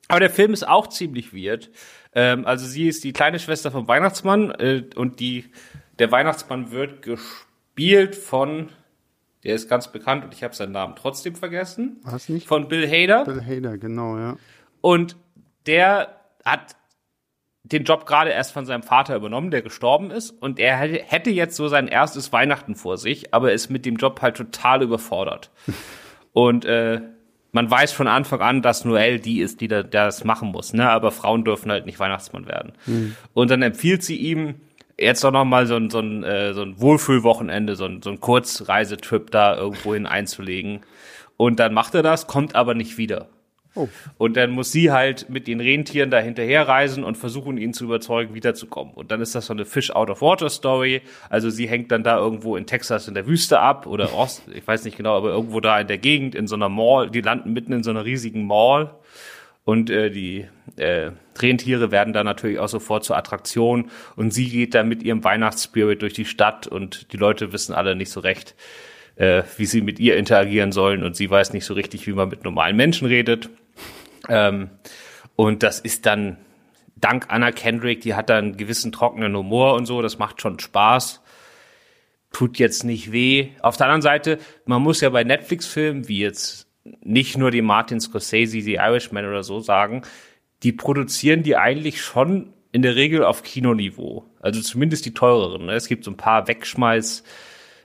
Aber der Film ist auch ziemlich weird. Ähm, also sie ist die kleine Schwester vom Weihnachtsmann äh, und die, der Weihnachtsmann wird gespielt von der ist ganz bekannt und ich habe seinen Namen trotzdem vergessen. Was nicht? Von Bill Hader. Bill Hader, genau, ja. Und der hat den Job gerade erst von seinem Vater übernommen, der gestorben ist. Und er hätte jetzt so sein erstes Weihnachten vor sich, aber ist mit dem Job halt total überfordert. und äh, man weiß von Anfang an, dass Noel die ist, die da, das machen muss. Ne? Aber Frauen dürfen halt nicht Weihnachtsmann werden. Mhm. Und dann empfiehlt sie ihm, jetzt doch noch mal so ein, so ein, äh, so ein Wohlfühlwochenende, so ein, so ein Kurzreisetrip da irgendwohin einzulegen. Und dann macht er das, kommt aber nicht wieder. Oh. Und dann muss sie halt mit den Rentieren da hinterher reisen und versuchen, ihn zu überzeugen, wiederzukommen. Und dann ist das so eine Fish out of water Story. Also sie hängt dann da irgendwo in Texas in der Wüste ab oder Ost, ich weiß nicht genau, aber irgendwo da in der Gegend in so einer Mall. Die landen mitten in so einer riesigen Mall und äh, die äh, Rentiere werden dann natürlich auch sofort zur Attraktion und sie geht dann mit ihrem Weihnachtsspirit durch die Stadt und die Leute wissen alle nicht so recht, äh, wie sie mit ihr interagieren sollen und sie weiß nicht so richtig, wie man mit normalen Menschen redet. Ähm, und das ist dann dank Anna Kendrick, die hat dann einen gewissen trockenen Humor und so, das macht schon Spaß. Tut jetzt nicht weh. Auf der anderen Seite, man muss ja bei Netflix-Filmen, wie jetzt nicht nur die Martin Scorsese, die Irishman oder so sagen, die produzieren die eigentlich schon in der Regel auf Kinoniveau. Also zumindest die teureren. Ne? Es gibt so ein paar Wegschmeiß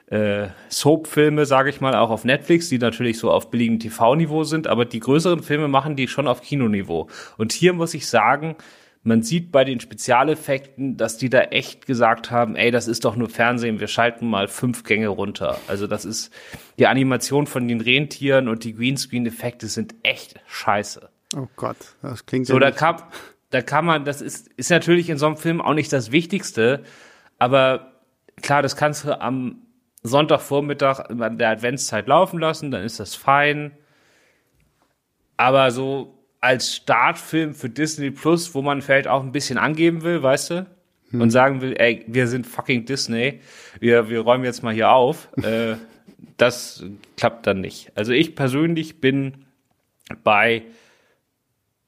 äh, Soap-Filme, sage ich mal, auch auf Netflix, die natürlich so auf billigem TV-Niveau sind, aber die größeren Filme machen die schon auf Kinoniveau. Und hier muss ich sagen, man sieht bei den Spezialeffekten, dass die da echt gesagt haben, ey, das ist doch nur Fernsehen, wir schalten mal fünf Gänge runter. Also das ist, die Animation von den Rentieren und die Greenscreen-Effekte sind echt scheiße. Oh Gott, das klingt so. Da kann, da kann man, das ist, ist natürlich in so einem Film auch nicht das Wichtigste, aber klar, das kannst du am Sonntagvormittag in der Adventszeit laufen lassen, dann ist das fein. Aber so als Startfilm für Disney Plus, wo man vielleicht auch ein bisschen angeben will, weißt du? Hm. Und sagen will, ey, wir sind fucking Disney, wir, wir räumen jetzt mal hier auf. äh, das klappt dann nicht. Also ich persönlich bin bei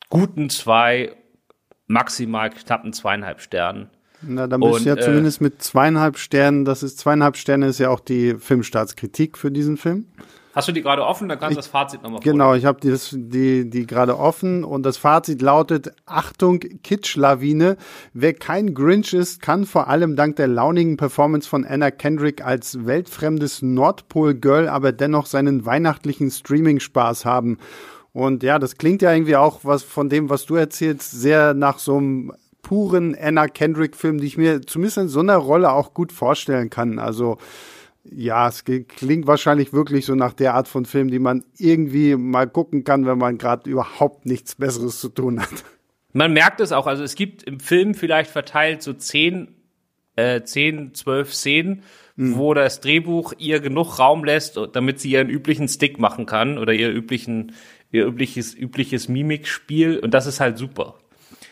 guten zwei, maximal knappen zweieinhalb Sternen. Na, dann bist du ja äh, zumindest mit zweieinhalb Sternen, das ist zweieinhalb Sterne ist ja auch die Filmstartskritik für diesen Film. Hast du die gerade offen? Dann kannst du das Fazit nochmal Genau, ich habe die, die, die gerade offen und das Fazit lautet, Achtung, Kitschlawine. Wer kein Grinch ist, kann vor allem dank der launigen Performance von Anna Kendrick als weltfremdes Nordpol-Girl aber dennoch seinen weihnachtlichen Streaming-Spaß haben. Und ja, das klingt ja irgendwie auch was von dem, was du erzählst, sehr nach so einem puren Anna Kendrick-Film, die ich mir zumindest in so einer Rolle auch gut vorstellen kann. Also ja, es klingt wahrscheinlich wirklich so nach der Art von Film, die man irgendwie mal gucken kann, wenn man gerade überhaupt nichts Besseres zu tun hat. Man merkt es auch, also es gibt im Film vielleicht verteilt so zehn, äh, zehn, zwölf Szenen, mhm. wo das Drehbuch ihr genug Raum lässt, damit sie ihren üblichen Stick machen kann oder ihr üblichen, ihr übliches, übliches Mimikspiel und das ist halt super.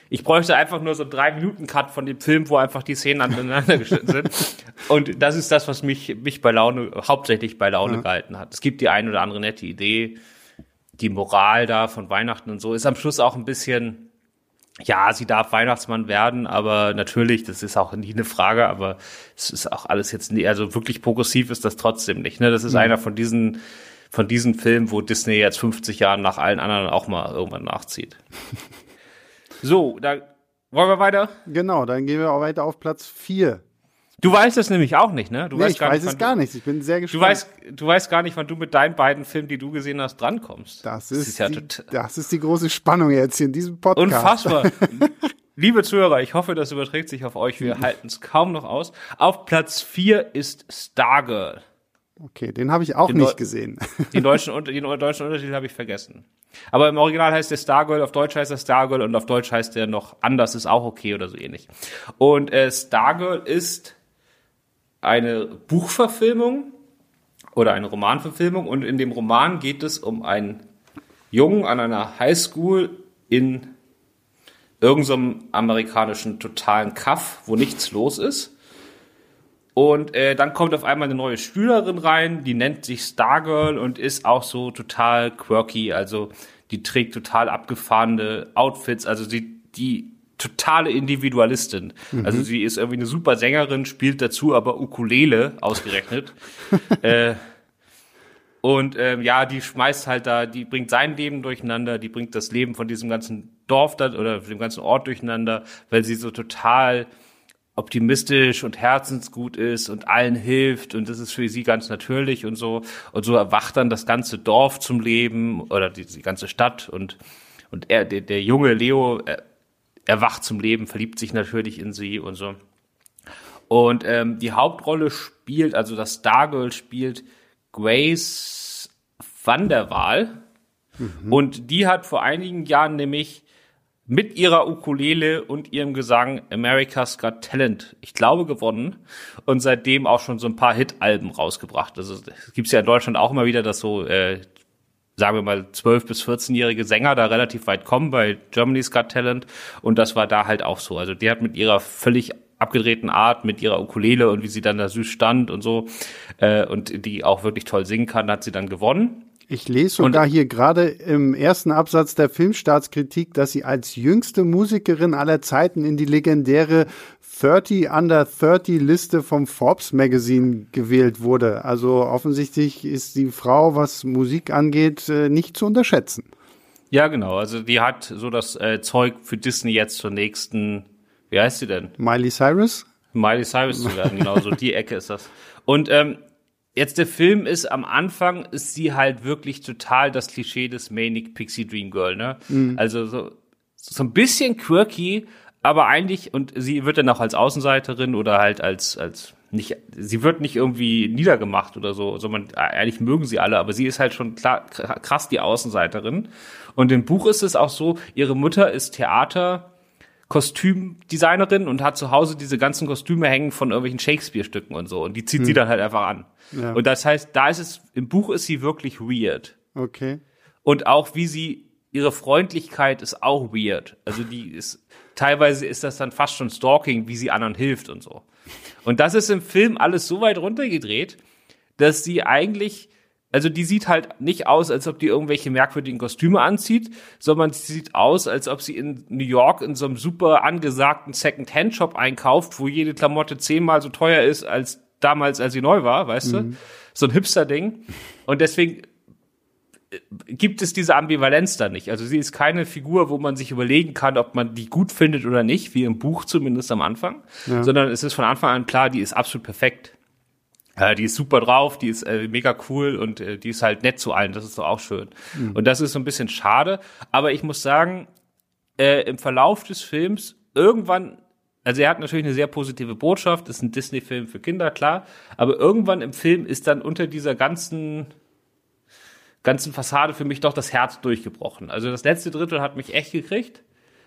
Ich bräuchte einfach nur so einen drei Minuten Cut von dem Film, wo einfach die Szenen aneinander geschnitten sind. Und das ist das, was mich, mich bei Laune, hauptsächlich bei Laune ja. gehalten hat. Es gibt die ein oder andere nette Idee. Die Moral da von Weihnachten und so ist am Schluss auch ein bisschen, ja, sie darf Weihnachtsmann werden, aber natürlich, das ist auch nie eine Frage, aber es ist auch alles jetzt nie, also wirklich progressiv ist das trotzdem nicht. Ne? Das ist mhm. einer von diesen, von diesen Filmen, wo Disney jetzt 50 Jahren nach allen anderen auch mal irgendwann nachzieht. So, da wollen wir weiter? Genau, dann gehen wir auch weiter auf Platz 4. Du weißt es nämlich auch nicht, ne? Du nee, weißt ich gar weiß nicht, es gar nicht. Ich bin sehr gespannt. Du weißt, du weißt gar nicht, wann du mit deinen beiden Filmen, die du gesehen hast, drankommst. Das ist, das ist ja die, das ist die große Spannung jetzt hier in diesem Podcast. Unfassbar. Liebe Zuhörer, ich hoffe, das überträgt sich auf euch. Wir halten es kaum noch aus. Auf Platz 4 ist Stargirl. Okay, den habe ich auch den nicht Deu gesehen. Den deutschen, den deutschen Untertitel habe ich vergessen. Aber im Original heißt der Stargirl, auf Deutsch heißt er Stargirl und auf Deutsch heißt der noch anders, ist auch okay oder so ähnlich. Und äh, Stargirl ist eine Buchverfilmung oder eine Romanverfilmung und in dem Roman geht es um einen Jungen an einer Highschool in irgendeinem amerikanischen totalen Kaff, wo nichts los ist. Und äh, dann kommt auf einmal eine neue Schülerin rein, die nennt sich Stargirl und ist auch so total quirky. Also die trägt total abgefahrene Outfits. Also sie, die totale Individualistin. Mhm. Also sie ist irgendwie eine super Sängerin, spielt dazu aber Ukulele ausgerechnet. äh, und ähm, ja, die schmeißt halt da, die bringt sein Leben durcheinander, die bringt das Leben von diesem ganzen Dorf da, oder dem ganzen Ort durcheinander, weil sie so total optimistisch und herzensgut ist und allen hilft und das ist für sie ganz natürlich und so. Und so erwacht dann das ganze Dorf zum Leben oder die, die ganze Stadt und und er der, der junge Leo er, erwacht zum Leben verliebt sich natürlich in sie und so. Und ähm, die Hauptrolle spielt also das Stargirl spielt Grace van der Waal. Mhm. und die hat vor einigen Jahren nämlich mit ihrer Ukulele und ihrem Gesang America's Got Talent, ich glaube, gewonnen und seitdem auch schon so ein paar Hit-Alben rausgebracht. Also es gibt ja in Deutschland auch immer wieder, dass so, äh, sagen wir mal, 12- bis 14-jährige Sänger da relativ weit kommen bei Germany's Got Talent und das war da halt auch so. Also die hat mit ihrer völlig abgedrehten Art, mit ihrer Ukulele und wie sie dann da süß stand und so äh, und die auch wirklich toll singen kann, hat sie dann gewonnen. Ich lese sogar und, hier gerade im ersten Absatz der Filmstaatskritik, dass sie als jüngste Musikerin aller Zeiten in die legendäre 30 Under 30 Liste vom Forbes Magazine gewählt wurde. Also offensichtlich ist die Frau, was Musik angeht, äh, nicht zu unterschätzen. Ja, genau. Also die hat so das äh, Zeug für Disney jetzt zur nächsten, wie heißt sie denn? Miley Cyrus? Miley Cyrus zu werden, genau, so die Ecke ist das. Und ähm, Jetzt der Film ist am Anfang ist sie halt wirklich total das Klischee des Manic Pixie Dream Girl, ne? Mhm. Also so so ein bisschen quirky, aber eigentlich und sie wird dann auch als Außenseiterin oder halt als als nicht sie wird nicht irgendwie niedergemacht oder so, sondern eigentlich mögen sie alle, aber sie ist halt schon klar, krass die Außenseiterin und im Buch ist es auch so, ihre Mutter ist Theater Kostümdesignerin und hat zu Hause diese ganzen Kostüme hängen von irgendwelchen Shakespeare-Stücken und so. Und die zieht hm. sie dann halt einfach an. Ja. Und das heißt, da ist es, im Buch ist sie wirklich weird. Okay. Und auch wie sie, ihre Freundlichkeit ist auch weird. Also die ist, teilweise ist das dann fast schon Stalking, wie sie anderen hilft und so. Und das ist im Film alles so weit runtergedreht, dass sie eigentlich also die sieht halt nicht aus, als ob die irgendwelche merkwürdigen Kostüme anzieht, sondern sie sieht aus, als ob sie in New York in so einem super angesagten Second-Hand-Shop einkauft, wo jede Klamotte zehnmal so teuer ist als damals, als sie neu war, weißt mhm. du? So ein Hipster-Ding. Und deswegen äh, gibt es diese Ambivalenz da nicht. Also sie ist keine Figur, wo man sich überlegen kann, ob man die gut findet oder nicht, wie im Buch zumindest am Anfang, ja. sondern es ist von Anfang an klar, die ist absolut perfekt. Äh, die ist super drauf, die ist äh, mega cool und äh, die ist halt nett zu allen. Das ist doch auch schön. Mhm. Und das ist so ein bisschen schade. Aber ich muss sagen, äh, im Verlauf des Films irgendwann, also er hat natürlich eine sehr positive Botschaft, ist ein Disney-Film für Kinder, klar. Aber irgendwann im Film ist dann unter dieser ganzen ganzen Fassade für mich doch das Herz durchgebrochen. Also das letzte Drittel hat mich echt gekriegt.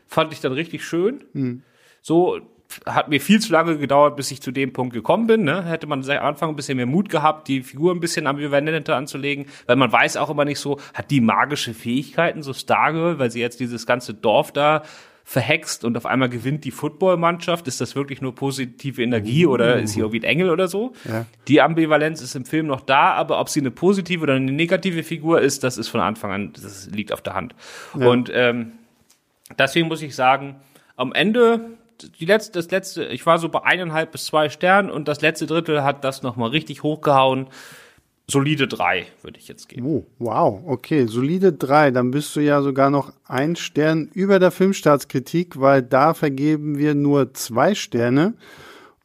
Fand ich dann richtig schön. Mhm. So, hat mir viel zu lange gedauert, bis ich zu dem Punkt gekommen bin. Ne? Hätte man am Anfang ein bisschen mehr Mut gehabt, die Figur ein bisschen ambivalenter anzulegen, weil man weiß auch immer nicht so, hat die magische Fähigkeiten, so Stargirl, weil sie jetzt dieses ganze Dorf da verhext und auf einmal gewinnt die Footballmannschaft. Ist das wirklich nur positive Energie uh. oder ist sie irgendwie ein Engel oder so? Ja. Die Ambivalenz ist im Film noch da, aber ob sie eine positive oder eine negative Figur ist, das ist von Anfang an, das liegt auf der Hand. Ja. Und ähm, deswegen muss ich sagen, am Ende die letzte, das letzte, ich war so bei eineinhalb bis zwei Sternen und das letzte Drittel hat das nochmal richtig hochgehauen. Solide drei, würde ich jetzt geben. Oh, wow, okay, solide drei. Dann bist du ja sogar noch ein Stern über der Filmstaatskritik, weil da vergeben wir nur zwei Sterne.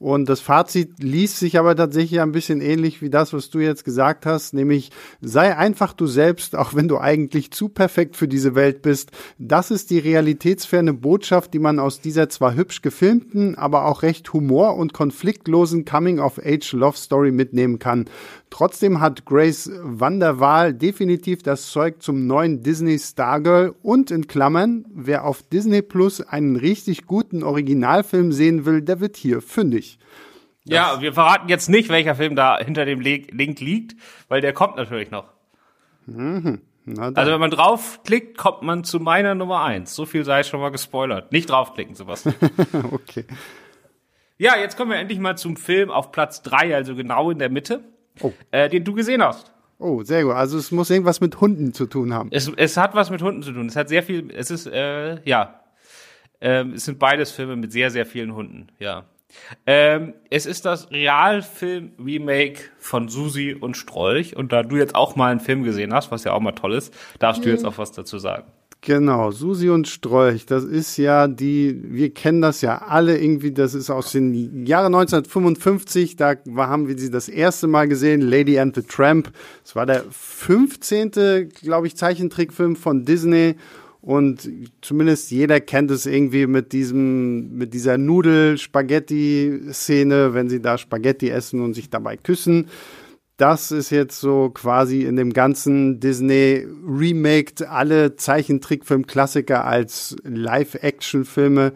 Und das Fazit liest sich aber tatsächlich ein bisschen ähnlich wie das, was du jetzt gesagt hast, nämlich sei einfach du selbst, auch wenn du eigentlich zu perfekt für diese Welt bist. Das ist die realitätsferne Botschaft, die man aus dieser zwar hübsch gefilmten, aber auch recht humor- und konfliktlosen Coming-of-Age-Love-Story mitnehmen kann. Trotzdem hat Grace Van der Waal definitiv das Zeug zum neuen Disney Stargirl und in Klammern, wer auf Disney Plus einen richtig guten Originalfilm sehen will, der wird hier fündig. Ja, wir verraten jetzt nicht, welcher Film da hinter dem Link liegt, weil der kommt natürlich noch. Mhm. Also wenn man draufklickt, kommt man zu meiner Nummer eins. So viel sei schon mal gespoilert. Nicht draufklicken, sowas. okay. Ja, jetzt kommen wir endlich mal zum Film auf Platz drei, also genau in der Mitte oh. äh, den du gesehen hast. Oh, sehr gut. Also es muss irgendwas mit Hunden zu tun haben. Es, es hat was mit Hunden zu tun. Es hat sehr viel, es ist, äh, ja. Ähm, es sind beides Filme mit sehr, sehr vielen Hunden, ja. Ähm, es ist das Realfilm-Remake von Susi und Strolch. Und da du jetzt auch mal einen Film gesehen hast, was ja auch mal toll ist, darfst du jetzt auch was dazu sagen. Genau, Susi und Strolch, das ist ja die, wir kennen das ja alle irgendwie, das ist aus den Jahren 1955, da haben wir sie das erste Mal gesehen, Lady and the Tramp. Es war der 15. glaube ich, Zeichentrickfilm von Disney und zumindest jeder kennt es irgendwie mit diesem, mit dieser Nudel-Spaghetti-Szene, wenn sie da Spaghetti essen und sich dabei küssen das ist jetzt so quasi in dem ganzen Disney remaked alle Zeichentrickfilm-Klassiker als Live-Action-Filme.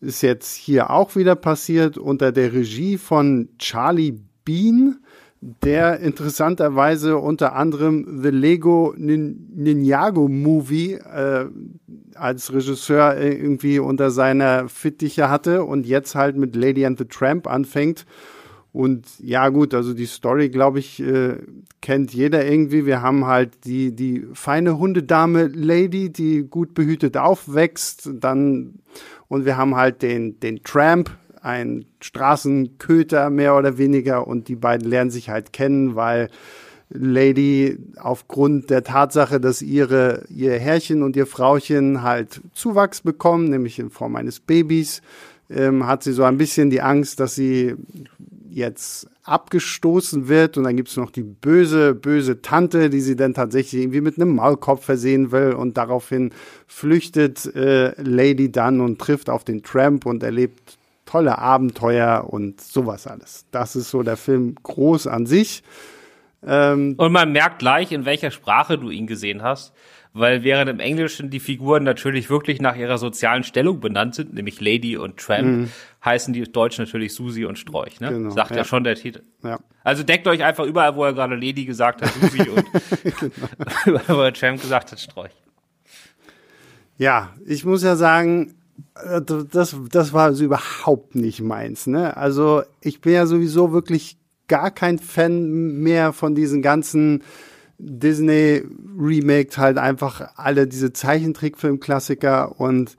Ist jetzt hier auch wieder passiert unter der Regie von Charlie Bean, der interessanterweise unter anderem The Lego Ninjago Movie äh, als Regisseur irgendwie unter seiner Fittiche hatte und jetzt halt mit Lady and the Tramp anfängt und ja gut, also die Story, glaube ich, äh, kennt jeder irgendwie. Wir haben halt die, die feine Hundedame Lady, die gut behütet aufwächst. Dann, und wir haben halt den, den Tramp, ein Straßenköter mehr oder weniger. Und die beiden lernen sich halt kennen, weil Lady aufgrund der Tatsache, dass ihre, ihr Herrchen und ihr Frauchen halt Zuwachs bekommen, nämlich in Form eines Babys, ähm, hat sie so ein bisschen die Angst, dass sie jetzt abgestoßen wird und dann gibt's noch die böse, böse Tante, die sie dann tatsächlich irgendwie mit einem Maulkorb versehen will und daraufhin flüchtet äh, Lady dann und trifft auf den Tramp und erlebt tolle Abenteuer und sowas alles. Das ist so der Film groß an sich. Ähm, und man merkt gleich, in welcher Sprache du ihn gesehen hast weil während im Englischen die Figuren natürlich wirklich nach ihrer sozialen Stellung benannt sind, nämlich Lady und Tramp, mhm. heißen die Deutsch natürlich Susi und Strolch, ne? Genau, Sagt ja. ja schon der Titel. Ja. Also deckt euch einfach überall, wo er gerade Lady gesagt hat, Susi und überall, wo er Tramp gesagt hat, Strolch. Ja, ich muss ja sagen, das, das war also überhaupt nicht meins. Ne? Also ich bin ja sowieso wirklich gar kein Fan mehr von diesen ganzen Disney remaked halt einfach alle diese Zeichentrickfilm-Klassiker und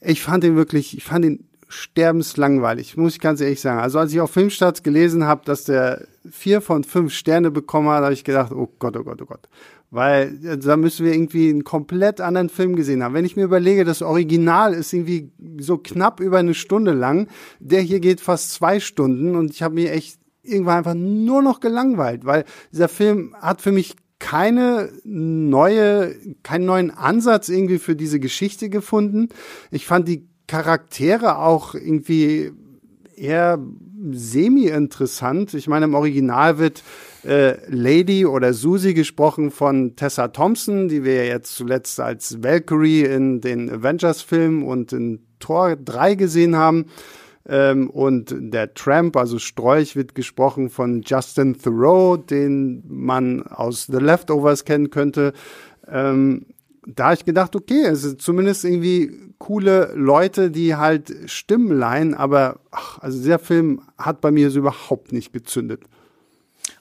ich fand ihn wirklich, ich fand ihn sterbenslangweilig, muss ich ganz ehrlich sagen. Also als ich auf Filmstarts gelesen habe, dass der vier von fünf Sterne bekommen hat, habe ich gedacht, oh Gott, oh Gott, oh Gott. Weil äh, da müssen wir irgendwie einen komplett anderen Film gesehen haben. Wenn ich mir überlege, das Original ist irgendwie so knapp über eine Stunde lang, der hier geht fast zwei Stunden und ich habe mir echt irgendwann einfach nur noch gelangweilt, weil dieser Film hat für mich keine neue, keinen neuen Ansatz irgendwie für diese Geschichte gefunden. Ich fand die Charaktere auch irgendwie eher semi-interessant. Ich meine, im Original wird äh, Lady oder Susie gesprochen von Tessa Thompson, die wir jetzt zuletzt als Valkyrie in den Avengers-Filmen und in Tor 3 gesehen haben. Ähm, und der Tramp, also Strolch, wird gesprochen von Justin Thoreau, den man aus The Leftovers kennen könnte. Ähm, da habe ich gedacht, okay, es sind zumindest irgendwie coole Leute, die halt Stimmen leihen, aber ach, also der Film hat bei mir so überhaupt nicht gezündet.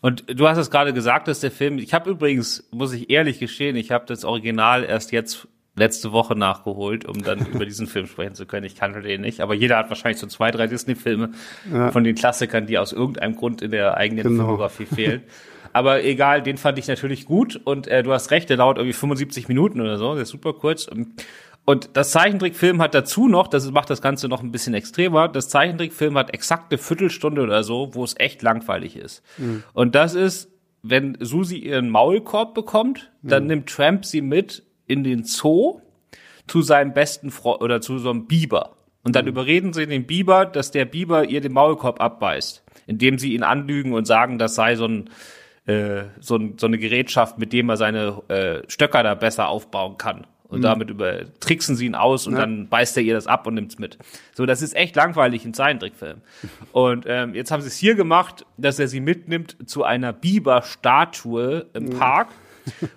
Und du hast es gerade gesagt, dass der Film, ich habe übrigens, muss ich ehrlich gestehen, ich habe das Original erst jetzt letzte Woche nachgeholt, um dann über diesen Film sprechen zu können. Ich kannte den nicht, aber jeder hat wahrscheinlich so zwei, drei Disney-Filme ja. von den Klassikern, die aus irgendeinem Grund in der eigenen genau. Filmografie fehlen. Aber egal, den fand ich natürlich gut und äh, du hast recht, der dauert irgendwie 75 Minuten oder so, der ist super kurz. Und, und das Zeichentrickfilm hat dazu noch, das macht das Ganze noch ein bisschen extremer, das Zeichentrickfilm hat exakt eine Viertelstunde oder so, wo es echt langweilig ist. Mhm. Und das ist, wenn Susi ihren Maulkorb bekommt, dann mhm. nimmt Tramp sie mit in den Zoo zu seinem besten Freund oder zu so einem Biber. Und dann mhm. überreden sie den Biber, dass der Biber ihr den Maulkorb abbeißt, indem sie ihn anlügen und sagen, das sei so ein äh, so, ein, so eine Gerätschaft, mit dem er seine äh, Stöcker da besser aufbauen kann. Und mhm. damit über tricksen sie ihn aus und ja. dann beißt er ihr das ab und nimmt's mit. So, das ist echt langweilig in Zeichentrickfilm. Und ähm, jetzt haben sie es hier gemacht, dass er sie mitnimmt zu einer Biber-Statue im mhm. Park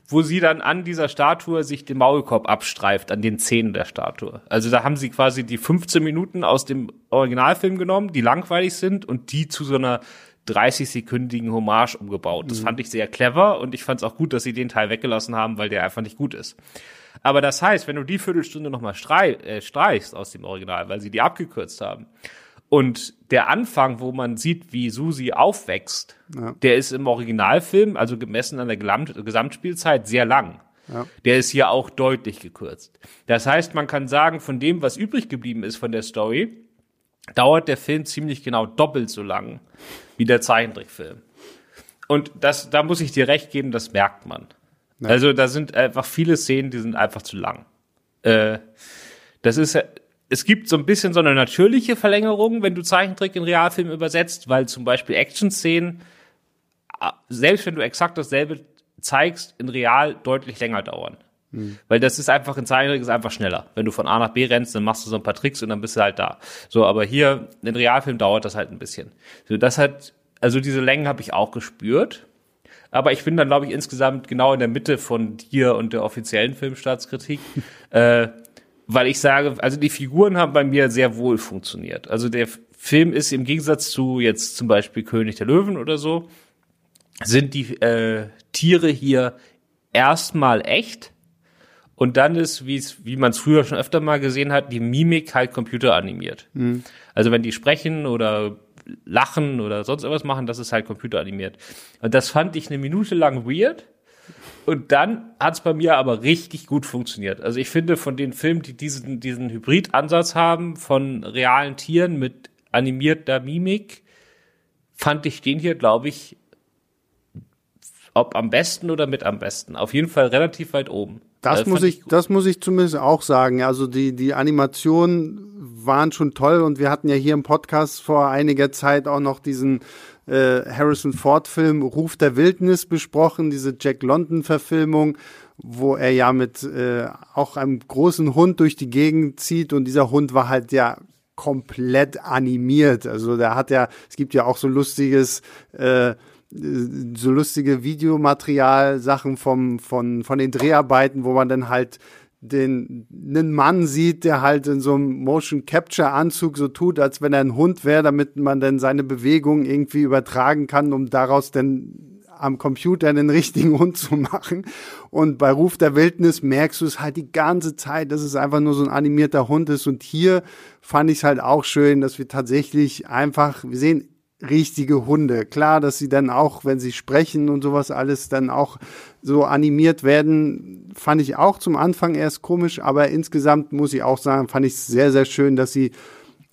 wo sie dann an dieser Statue sich den Maulkorb abstreift, an den Zähnen der Statue. Also da haben sie quasi die 15 Minuten aus dem Originalfilm genommen, die langweilig sind und die zu so einer 30-sekündigen Hommage umgebaut. Das mhm. fand ich sehr clever und ich fand es auch gut, dass sie den Teil weggelassen haben, weil der einfach nicht gut ist. Aber das heißt, wenn du die Viertelstunde nochmal äh, streichst aus dem Original, weil sie die abgekürzt haben, und der Anfang, wo man sieht, wie Susi aufwächst, ja. der ist im Originalfilm, also gemessen an der Gesamtspielzeit, sehr lang. Ja. Der ist hier auch deutlich gekürzt. Das heißt, man kann sagen, von dem, was übrig geblieben ist von der Story, dauert der Film ziemlich genau doppelt so lang wie der Zeichentrickfilm. Und das, da muss ich dir recht geben, das merkt man. Ja. Also da sind einfach viele Szenen, die sind einfach zu lang. Äh, das ist es gibt so ein bisschen so eine natürliche Verlängerung, wenn du Zeichentrick in Realfilm übersetzt, weil zum Beispiel Action-Szenen, selbst wenn du exakt dasselbe zeigst, in Real deutlich länger dauern. Mhm. Weil das ist einfach, in Zeichentrick ist einfach schneller. Wenn du von A nach B rennst, dann machst du so ein paar Tricks und dann bist du halt da. So, aber hier, in Realfilm dauert das halt ein bisschen. So, das hat, also diese Längen habe ich auch gespürt. Aber ich bin dann, glaube ich, insgesamt genau in der Mitte von dir und der offiziellen Filmstaatskritik. äh, weil ich sage, also die Figuren haben bei mir sehr wohl funktioniert. Also der Film ist im Gegensatz zu jetzt zum Beispiel König der Löwen oder so, sind die äh, Tiere hier erstmal echt und dann ist, wie es, wie man es früher schon öfter mal gesehen hat, die Mimik halt computeranimiert. Mhm. Also wenn die sprechen oder lachen oder sonst irgendwas machen, das ist halt computeranimiert. Und das fand ich eine Minute lang weird und dann hat es bei mir aber richtig gut funktioniert. Also ich finde, von den Filmen, die diesen, diesen Hybrid-Ansatz haben, von realen Tieren mit animierter Mimik, fand ich den hier, glaube ich, ob am besten oder mit am besten. Auf jeden Fall relativ weit oben. Das also muss ich, das muss ich zumindest auch sagen. Also die, die Animationen waren schon toll und wir hatten ja hier im Podcast vor einiger Zeit auch noch diesen äh, Harrison Ford-Film Ruf der Wildnis besprochen, diese Jack London-Verfilmung, wo er ja mit äh, auch einem großen Hund durch die Gegend zieht und dieser Hund war halt ja komplett animiert. Also der hat ja, es gibt ja auch so lustiges äh, so lustige Videomaterial, Sachen vom, von, von den Dreharbeiten, wo man dann halt den einen Mann sieht, der halt in so einem Motion Capture Anzug so tut, als wenn er ein Hund wäre, damit man dann seine Bewegungen irgendwie übertragen kann, um daraus dann am Computer den richtigen Hund zu machen. Und bei Ruf der Wildnis merkst du es halt die ganze Zeit, dass es einfach nur so ein animierter Hund ist. Und hier fand ich es halt auch schön, dass wir tatsächlich einfach, wir sehen richtige Hunde. Klar, dass sie dann auch, wenn sie sprechen und sowas alles, dann auch so animiert werden, fand ich auch zum Anfang erst komisch, aber insgesamt muss ich auch sagen, fand ich es sehr, sehr schön, dass sie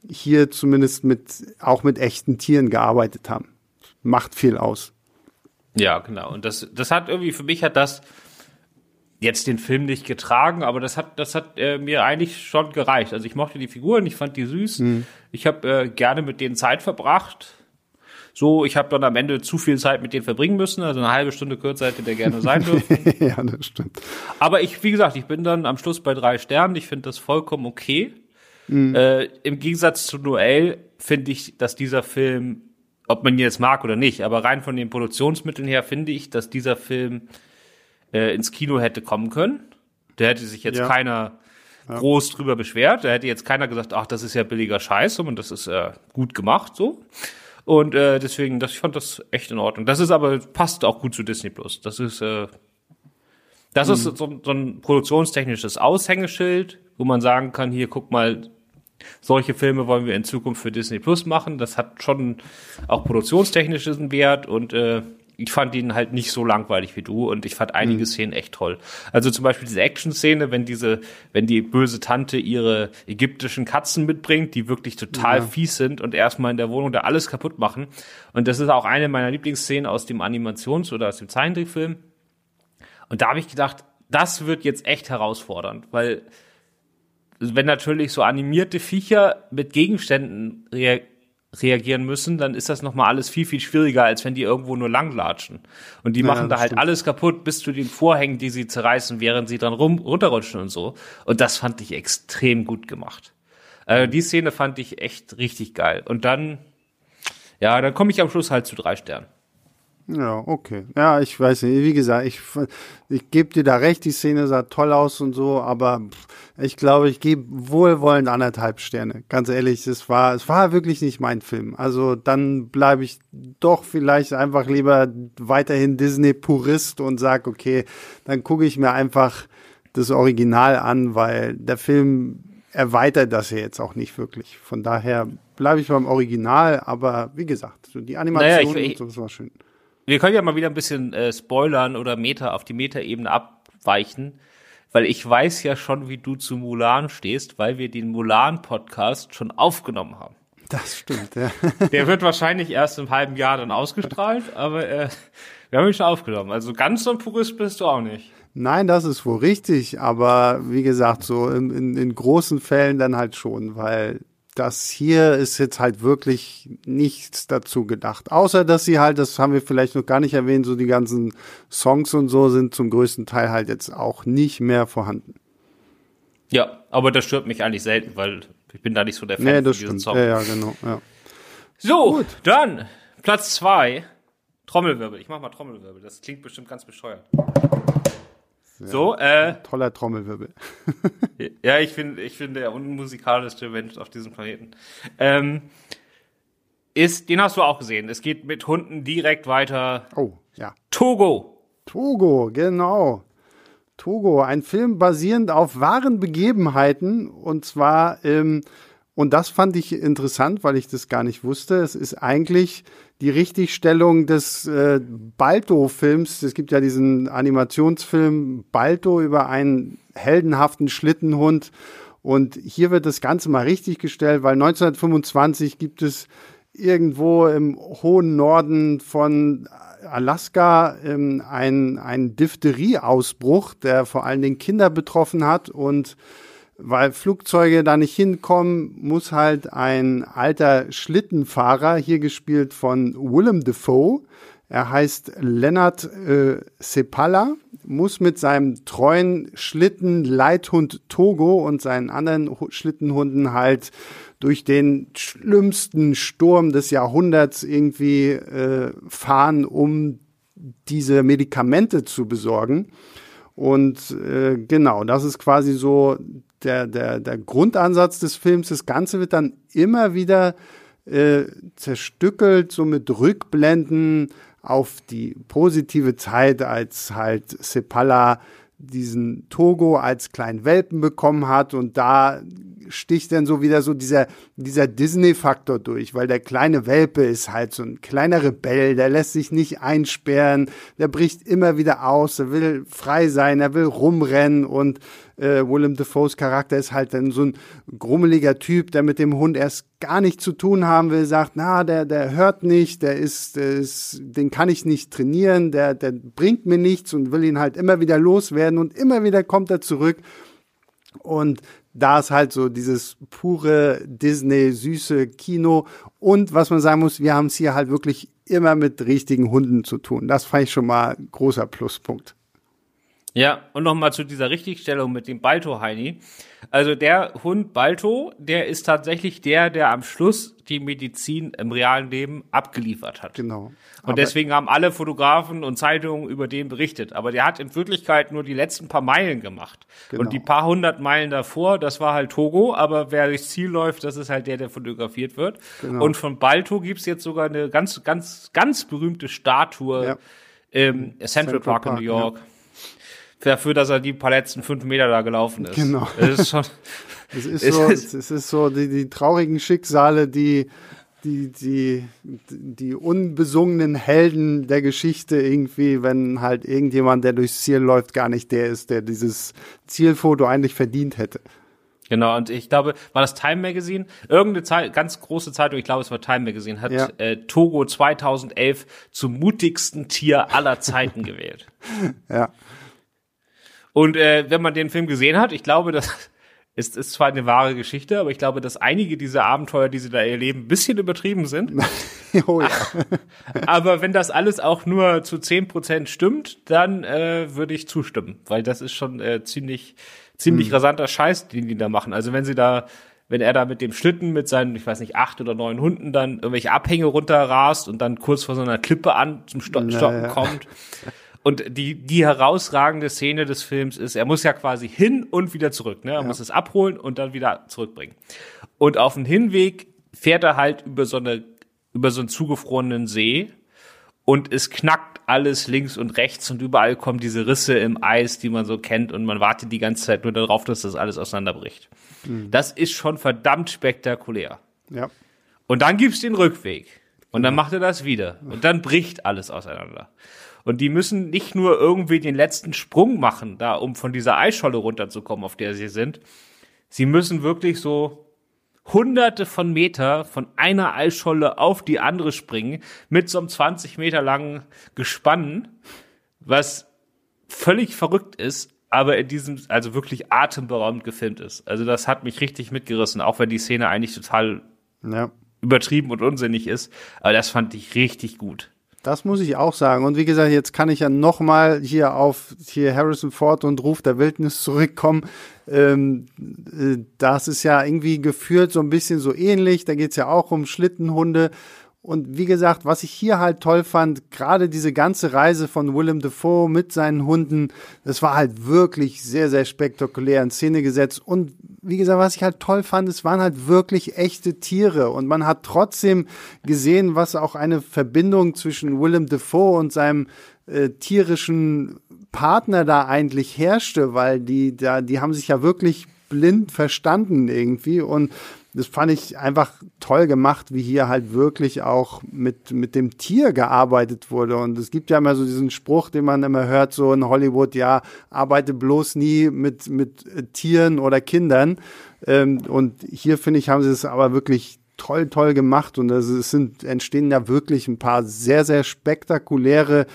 hier zumindest mit, auch mit echten Tieren gearbeitet haben. Macht viel aus. Ja, genau. Und das, das hat irgendwie, für mich hat das jetzt den Film nicht getragen, aber das hat, das hat äh, mir eigentlich schon gereicht. Also ich mochte die Figuren, ich fand die süß. Mhm. Ich habe äh, gerne mit denen Zeit verbracht. So, ich habe dann am Ende zu viel Zeit mit denen verbringen müssen, also eine halbe Stunde kürzer hätte der gerne sein dürfen. ja, das stimmt. Aber ich, wie gesagt, ich bin dann am Schluss bei drei Sternen. Ich finde das vollkommen okay. Mhm. Äh, Im Gegensatz zu Noel finde ich, dass dieser Film ob man ihn jetzt mag oder nicht, aber rein von den Produktionsmitteln her finde ich, dass dieser Film äh, ins Kino hätte kommen können. Da hätte sich jetzt ja. keiner ja. groß drüber beschwert. Da hätte jetzt keiner gesagt, ach, das ist ja billiger Scheiß und das ist äh, gut gemacht so. Und äh, deswegen, das, ich fand das echt in Ordnung. Das ist aber, passt auch gut zu Disney Plus. Das ist, äh, das mhm. ist so, so ein produktionstechnisches Aushängeschild, wo man sagen kann, hier, guck mal, solche Filme wollen wir in Zukunft für Disney Plus machen. Das hat schon auch produktionstechnischen Wert und äh, ich fand ihn halt nicht so langweilig wie du und ich fand einige mhm. Szenen echt toll. Also zum Beispiel diese Action-Szene, wenn diese, wenn die böse Tante ihre ägyptischen Katzen mitbringt, die wirklich total ja. fies sind und erstmal in der Wohnung da alles kaputt machen. Und das ist auch eine meiner Lieblingsszenen aus dem Animations- oder aus dem Zeichentrickfilm. Und da habe ich gedacht, das wird jetzt echt herausfordernd, weil wenn natürlich so animierte Viecher mit Gegenständen rea reagieren müssen, dann ist das nochmal alles viel, viel schwieriger, als wenn die irgendwo nur langlatschen. Und die ja, machen da halt stimmt. alles kaputt, bis zu den Vorhängen, die sie zerreißen, während sie dann rum, runterrutschen und so. Und das fand ich extrem gut gemacht. Äh, die Szene fand ich echt richtig geil. Und dann, ja, dann komme ich am Schluss halt zu drei Sternen. Ja, okay. Ja, ich weiß nicht. Wie gesagt, ich, ich gebe dir da recht, die Szene sah toll aus und so, aber ich glaube, ich gebe wohlwollend anderthalb Sterne. Ganz ehrlich, es war, es war wirklich nicht mein Film. Also dann bleibe ich doch vielleicht einfach lieber weiterhin Disney-Purist und sag, okay, dann gucke ich mir einfach das Original an, weil der Film erweitert das ja jetzt auch nicht wirklich. Von daher bleibe ich beim Original, aber wie gesagt, die Animation naja, ich, und so, das war schön wir können ja mal wieder ein bisschen äh, spoilern oder Meta auf die Meta-Ebene abweichen, weil ich weiß ja schon, wie du zu Mulan stehst, weil wir den Mulan-Podcast schon aufgenommen haben. Das stimmt, ja. Der wird wahrscheinlich erst im halben Jahr dann ausgestrahlt, aber äh, wir haben ihn schon aufgenommen. Also ganz so ein Purist bist du auch nicht. Nein, das ist wohl richtig, aber wie gesagt, so in, in, in großen Fällen dann halt schon, weil das hier ist jetzt halt wirklich nichts dazu gedacht. Außer, dass sie halt, das haben wir vielleicht noch gar nicht erwähnt, so die ganzen Songs und so sind zum größten Teil halt jetzt auch nicht mehr vorhanden. Ja, aber das stört mich eigentlich selten, weil ich bin da nicht so der Fan nee, das von diesen Song. Ja, ja, genau. Ja. So, Gut. dann Platz zwei Trommelwirbel. Ich mach mal Trommelwirbel. Das klingt bestimmt ganz bescheuert. Sehr so, äh, toller Trommelwirbel. ja, ich finde, ich finde der unmusikalischste Mensch auf diesem Planeten. Ähm, ist, den hast du auch gesehen. Es geht mit Hunden direkt weiter. Oh, ja. Togo. Togo, genau. Togo, ein Film basierend auf wahren Begebenheiten und zwar ähm, und das fand ich interessant, weil ich das gar nicht wusste. Es ist eigentlich die Richtigstellung des äh, Balto-Films. Es gibt ja diesen Animationsfilm Balto über einen heldenhaften Schlittenhund. Und hier wird das Ganze mal richtig gestellt, weil 1925 gibt es irgendwo im hohen Norden von Alaska ähm, einen, einen Diphtherie-Ausbruch, der vor allen Dingen Kinder betroffen hat und weil Flugzeuge da nicht hinkommen, muss halt ein alter Schlittenfahrer, hier gespielt von Willem Dafoe, er heißt Leonard äh, Sepala, muss mit seinem treuen Schlitten Leithund Togo und seinen anderen Schlittenhunden halt durch den schlimmsten Sturm des Jahrhunderts irgendwie äh, fahren, um diese Medikamente zu besorgen. Und äh, genau, das ist quasi so der, der, der Grundansatz des Films. Das Ganze wird dann immer wieder äh, zerstückelt, so mit Rückblenden auf die positive Zeit, als halt Sepala diesen Togo als kleinen Welpen bekommen hat und da sticht dann so wieder so dieser, dieser Disney-Faktor durch, weil der kleine Welpe ist halt so ein kleiner Rebell, der lässt sich nicht einsperren, der bricht immer wieder aus, er will frei sein, er will rumrennen und äh, Willem Dafoes Charakter ist halt dann so ein grummeliger Typ, der mit dem Hund erst gar nichts zu tun haben will, sagt, na, der, der hört nicht, der ist, der ist, den kann ich nicht trainieren, der, der bringt mir nichts und will ihn halt immer wieder loswerden und immer wieder kommt er zurück. Und da ist halt so dieses pure Disney süße Kino und was man sagen muss, wir haben es hier halt wirklich immer mit richtigen Hunden zu tun. Das fand ich schon mal großer Pluspunkt. Ja, und nochmal zu dieser Richtigstellung mit dem Balto-Heini. Also der Hund Balto, der ist tatsächlich der, der am Schluss die Medizin im realen Leben abgeliefert hat. Genau. Und deswegen haben alle Fotografen und Zeitungen über den berichtet. Aber der hat in Wirklichkeit nur die letzten paar Meilen gemacht. Genau. Und die paar hundert Meilen davor, das war halt Togo, aber wer durchs Ziel läuft, das ist halt der, der fotografiert wird. Genau. Und von Balto gibt's jetzt sogar eine ganz, ganz, ganz berühmte Statue ja. im Central, Central Park, Park in New York. Ja dafür, dass er die paar letzten fünf Meter da gelaufen ist. Genau. Das ist schon. es ist so, es ist so die, die traurigen Schicksale, die die, die, die unbesungenen Helden der Geschichte irgendwie, wenn halt irgendjemand, der durchs Ziel läuft, gar nicht der ist, der dieses Zielfoto eigentlich verdient hätte. Genau, und ich glaube, war das Time Magazine? Irgendeine Zeit, ganz große Zeitung, ich glaube, es war Time Magazine, hat ja. äh, Togo 2011 zum mutigsten Tier aller Zeiten gewählt. Ja. Und äh, wenn man den Film gesehen hat, ich glaube, das ist, ist zwar eine wahre Geschichte, aber ich glaube, dass einige dieser Abenteuer, die sie da erleben, ein bisschen übertrieben sind. oh ja. aber wenn das alles auch nur zu zehn Prozent stimmt, dann äh, würde ich zustimmen, weil das ist schon äh, ziemlich, ziemlich hm. rasanter Scheiß, den die da machen. Also wenn sie da wenn er da mit dem Schlitten mit seinen, ich weiß nicht, acht oder neun Hunden dann irgendwelche Abhänge runterrast und dann kurz vor so einer Klippe an zum Stocken naja. kommt. Und die, die herausragende Szene des Films ist, er muss ja quasi hin und wieder zurück. Ne? Er ja. muss es abholen und dann wieder zurückbringen. Und auf dem Hinweg fährt er halt über so eine, über so einen zugefrorenen See und es knackt alles links und rechts und überall kommen diese Risse im Eis, die man so kennt und man wartet die ganze Zeit nur darauf, dass das alles auseinanderbricht. Mhm. Das ist schon verdammt spektakulär. Ja. Und dann gibt's den Rückweg. Und dann macht er das wieder. Und dann bricht alles auseinander. Und die müssen nicht nur irgendwie den letzten Sprung machen, da um von dieser Eisscholle runterzukommen, auf der sie sind. Sie müssen wirklich so hunderte von Meter von einer Eisscholle auf die andere springen mit so einem 20 Meter langen Gespann, was völlig verrückt ist, aber in diesem, also wirklich atemberaubend gefilmt ist. Also das hat mich richtig mitgerissen, auch wenn die Szene eigentlich total ja. übertrieben und unsinnig ist. Aber das fand ich richtig gut. Das muss ich auch sagen. Und wie gesagt, jetzt kann ich ja nochmal hier auf hier Harrison Ford und Ruf der Wildnis zurückkommen. Ähm, äh, das ist ja irgendwie geführt so ein bisschen so ähnlich. Da geht's ja auch um Schlittenhunde. Und wie gesagt, was ich hier halt toll fand, gerade diese ganze Reise von Willem Dafoe mit seinen Hunden, das war halt wirklich sehr, sehr spektakulär in Szene gesetzt. Und wie gesagt, was ich halt toll fand, es waren halt wirklich echte Tiere. Und man hat trotzdem gesehen, was auch eine Verbindung zwischen Willem Dafoe und seinem äh, tierischen Partner da eigentlich herrschte, weil die da, die haben sich ja wirklich blind verstanden irgendwie und das fand ich einfach toll gemacht, wie hier halt wirklich auch mit, mit dem Tier gearbeitet wurde. Und es gibt ja immer so diesen Spruch, den man immer hört, so in Hollywood, ja, arbeite bloß nie mit, mit Tieren oder Kindern. Ähm, und hier finde ich, haben sie es aber wirklich toll, toll gemacht. Und es sind, entstehen ja wirklich ein paar sehr, sehr spektakuläre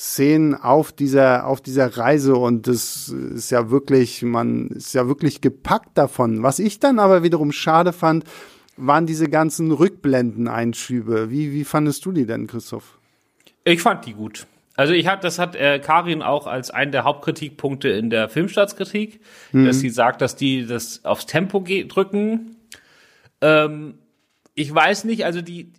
Szenen auf dieser, auf dieser Reise und das ist ja wirklich, man ist ja wirklich gepackt davon. Was ich dann aber wiederum schade fand, waren diese ganzen Rückblenden-Einschübe. Wie, wie fandest du die denn, Christoph? Ich fand die gut. Also ich hat, das hat äh, Karin auch als einen der Hauptkritikpunkte in der Filmstaatskritik, mhm. dass sie sagt, dass die das aufs Tempo drücken. Ähm, ich weiß nicht, also die,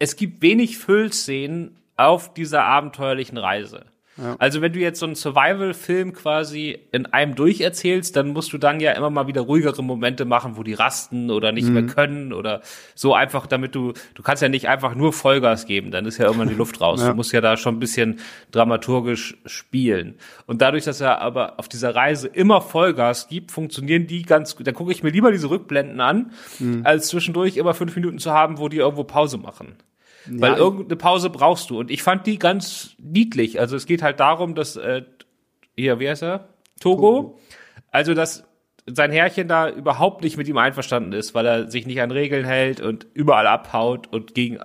es gibt wenig Füllszenen auf dieser abenteuerlichen Reise. Ja. Also wenn du jetzt so einen Survival-Film quasi in einem durcherzählst, dann musst du dann ja immer mal wieder ruhigere Momente machen, wo die rasten oder nicht mhm. mehr können oder so einfach, damit du, du kannst ja nicht einfach nur Vollgas geben, dann ist ja irgendwann die Luft raus. Ja. Du musst ja da schon ein bisschen dramaturgisch spielen. Und dadurch, dass er aber auf dieser Reise immer Vollgas gibt, funktionieren die ganz gut. Da gucke ich mir lieber diese Rückblenden an, mhm. als zwischendurch immer fünf Minuten zu haben, wo die irgendwo Pause machen. Ja, Weil irgendeine Pause brauchst du. Und ich fand die ganz niedlich. Also es geht halt darum, dass, äh, hier, wie heißt er? Togo. Togo. Also, dass sein Herrchen da überhaupt nicht mit ihm einverstanden ist, weil er sich nicht an Regeln hält und überall abhaut und gegen,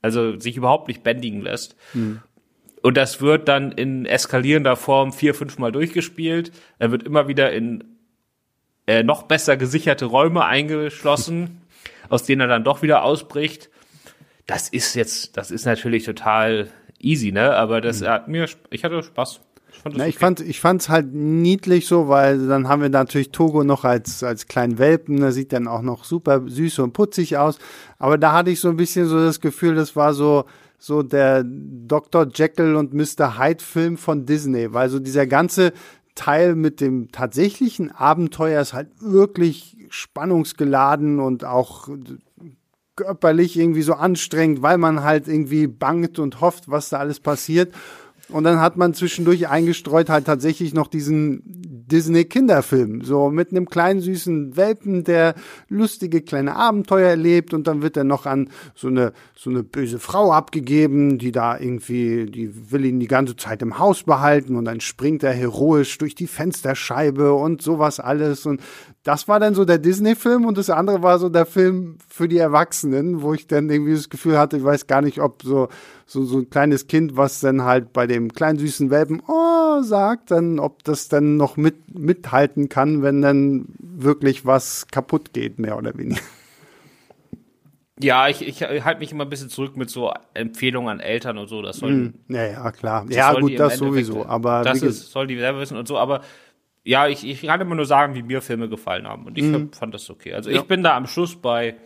also sich überhaupt nicht bändigen lässt. Hm. Und das wird dann in eskalierender Form vier, fünfmal durchgespielt. Er wird immer wieder in äh, noch besser gesicherte Räume eingeschlossen, aus denen er dann doch wieder ausbricht das ist jetzt, das ist natürlich total easy, ne? Aber das mhm. hat mir, ich hatte Spaß. Ich fand Na, ich fand, ich fand's halt niedlich so, weil dann haben wir natürlich Togo noch als, als kleinen Welpen, der sieht dann auch noch super süß und putzig aus. Aber da hatte ich so ein bisschen so das Gefühl, das war so, so der Dr. Jekyll und Mr. Hyde Film von Disney, weil so dieser ganze Teil mit dem tatsächlichen Abenteuer ist halt wirklich spannungsgeladen und auch körperlich irgendwie so anstrengend, weil man halt irgendwie bangt und hofft, was da alles passiert. Und dann hat man zwischendurch eingestreut halt tatsächlich noch diesen Disney-Kinderfilm. So mit einem kleinen süßen Welpen, der lustige kleine Abenteuer erlebt und dann wird er noch an so eine, so eine böse Frau abgegeben, die da irgendwie, die will ihn die ganze Zeit im Haus behalten und dann springt er heroisch durch die Fensterscheibe und sowas alles und das war dann so der Disney-Film und das andere war so der Film für die Erwachsenen, wo ich dann irgendwie das Gefühl hatte, ich weiß gar nicht, ob so, so, so ein kleines Kind, was dann halt bei dem kleinen süßen Welpen, oh, sagt, dann, ob das dann noch mit, mithalten kann, wenn dann wirklich was kaputt geht, mehr oder weniger. Ja, ich, ich halte mich immer ein bisschen zurück mit so Empfehlungen an Eltern und so. Das soll, mm, ja, ja, klar. Ja, gut, das sowieso. Aber das ist, soll die selber wissen und so. Aber ja, ich, ich kann immer nur sagen, wie mir Filme gefallen haben. Und ich mhm. fand das okay. Also ja. ich bin da am Schluss bei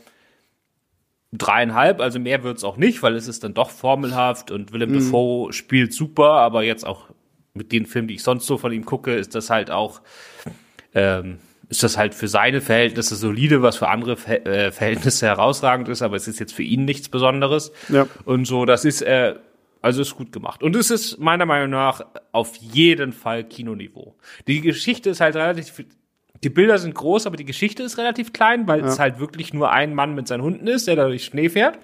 dreieinhalb, also mehr wird's auch nicht, weil es ist dann doch formelhaft und Willem mhm. Dafoe spielt super, aber jetzt auch mit den Filmen, die ich sonst so von ihm gucke, ist das halt auch, ähm, ist das halt für seine Verhältnisse solide, was für andere äh, Verhältnisse herausragend ist, aber es ist jetzt für ihn nichts Besonderes. Ja. Und so, das ist, äh, also ist gut gemacht. Und es ist meiner Meinung nach auf jeden Fall Kinoniveau. Die Geschichte ist halt relativ, die Bilder sind groß, aber die Geschichte ist relativ klein, weil ja. es halt wirklich nur ein Mann mit seinen Hunden ist, der da durch Schnee fährt.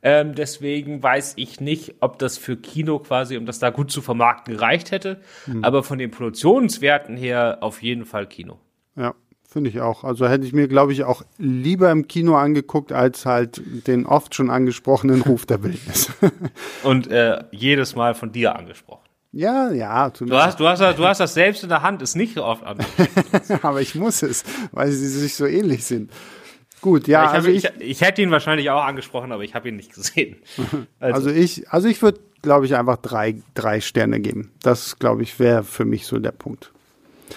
Ähm, deswegen weiß ich nicht, ob das für Kino quasi, um das da gut zu vermarkten, gereicht hätte. Mhm. Aber von den Produktionswerten her auf jeden Fall Kino. Ja. Finde ich auch. Also hätte ich mir, glaube ich, auch lieber im Kino angeguckt, als halt den oft schon angesprochenen Ruf der Wildnis. Und äh, jedes Mal von dir angesprochen. Ja, ja. Du hast, du, hast, du hast das selbst in der Hand, ist nicht so oft angesprochen. aber ich muss es, weil sie sich so ähnlich sind. Gut, ja. ja ich, also ich, ich, ich, hätte ihn wahrscheinlich auch angesprochen, aber ich habe ihn nicht gesehen. Also, also ich, also ich würde, glaube ich, einfach drei, drei Sterne geben. Das, glaube ich, wäre für mich so der Punkt.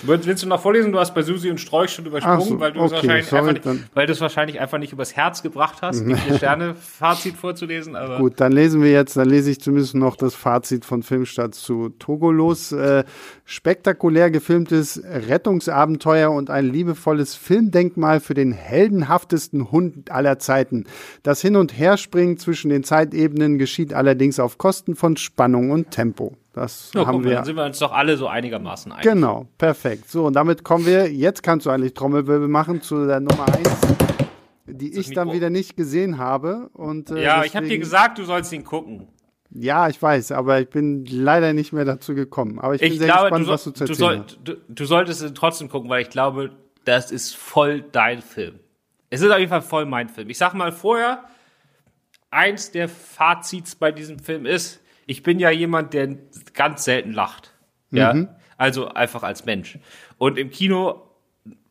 Willst du noch vorlesen? Du hast bei Susi und Strolch schon übersprungen, so, weil du okay, es wahrscheinlich sorry, einfach nicht, weil du es wahrscheinlich einfach nicht übers Herz gebracht hast, die vier Sterne Fazit vorzulesen. Aber Gut, dann lesen wir jetzt, dann lese ich zumindest noch das Fazit von Filmstadt zu Togo los. Äh, spektakulär gefilmtes Rettungsabenteuer und ein liebevolles Filmdenkmal für den heldenhaftesten Hund aller Zeiten. Das Hin- und Herspringen zwischen den Zeitebenen geschieht allerdings auf Kosten von Spannung und Tempo. Das ja, haben wir. Dann sind wir uns doch alle so einigermaßen einig. Genau, perfekt. So, und damit kommen wir, jetzt kannst du eigentlich Trommelwirbel machen zu der Nummer eins, die ich dann wieder nicht gesehen habe. Und, äh, ja, deswegen, ich habe dir gesagt, du sollst ihn gucken. Ja, ich weiß, aber ich bin leider nicht mehr dazu gekommen. Aber ich bin ich sehr glaube, gespannt, soll, was du zu erzählen du, soll, du, du solltest ihn trotzdem gucken, weil ich glaube, das ist voll dein Film. Es ist auf jeden Fall voll mein Film. Ich sag mal vorher, eins der Fazits bei diesem Film ist, ich bin ja jemand, der ganz selten lacht. Ja. Mhm. Also einfach als Mensch. Und im Kino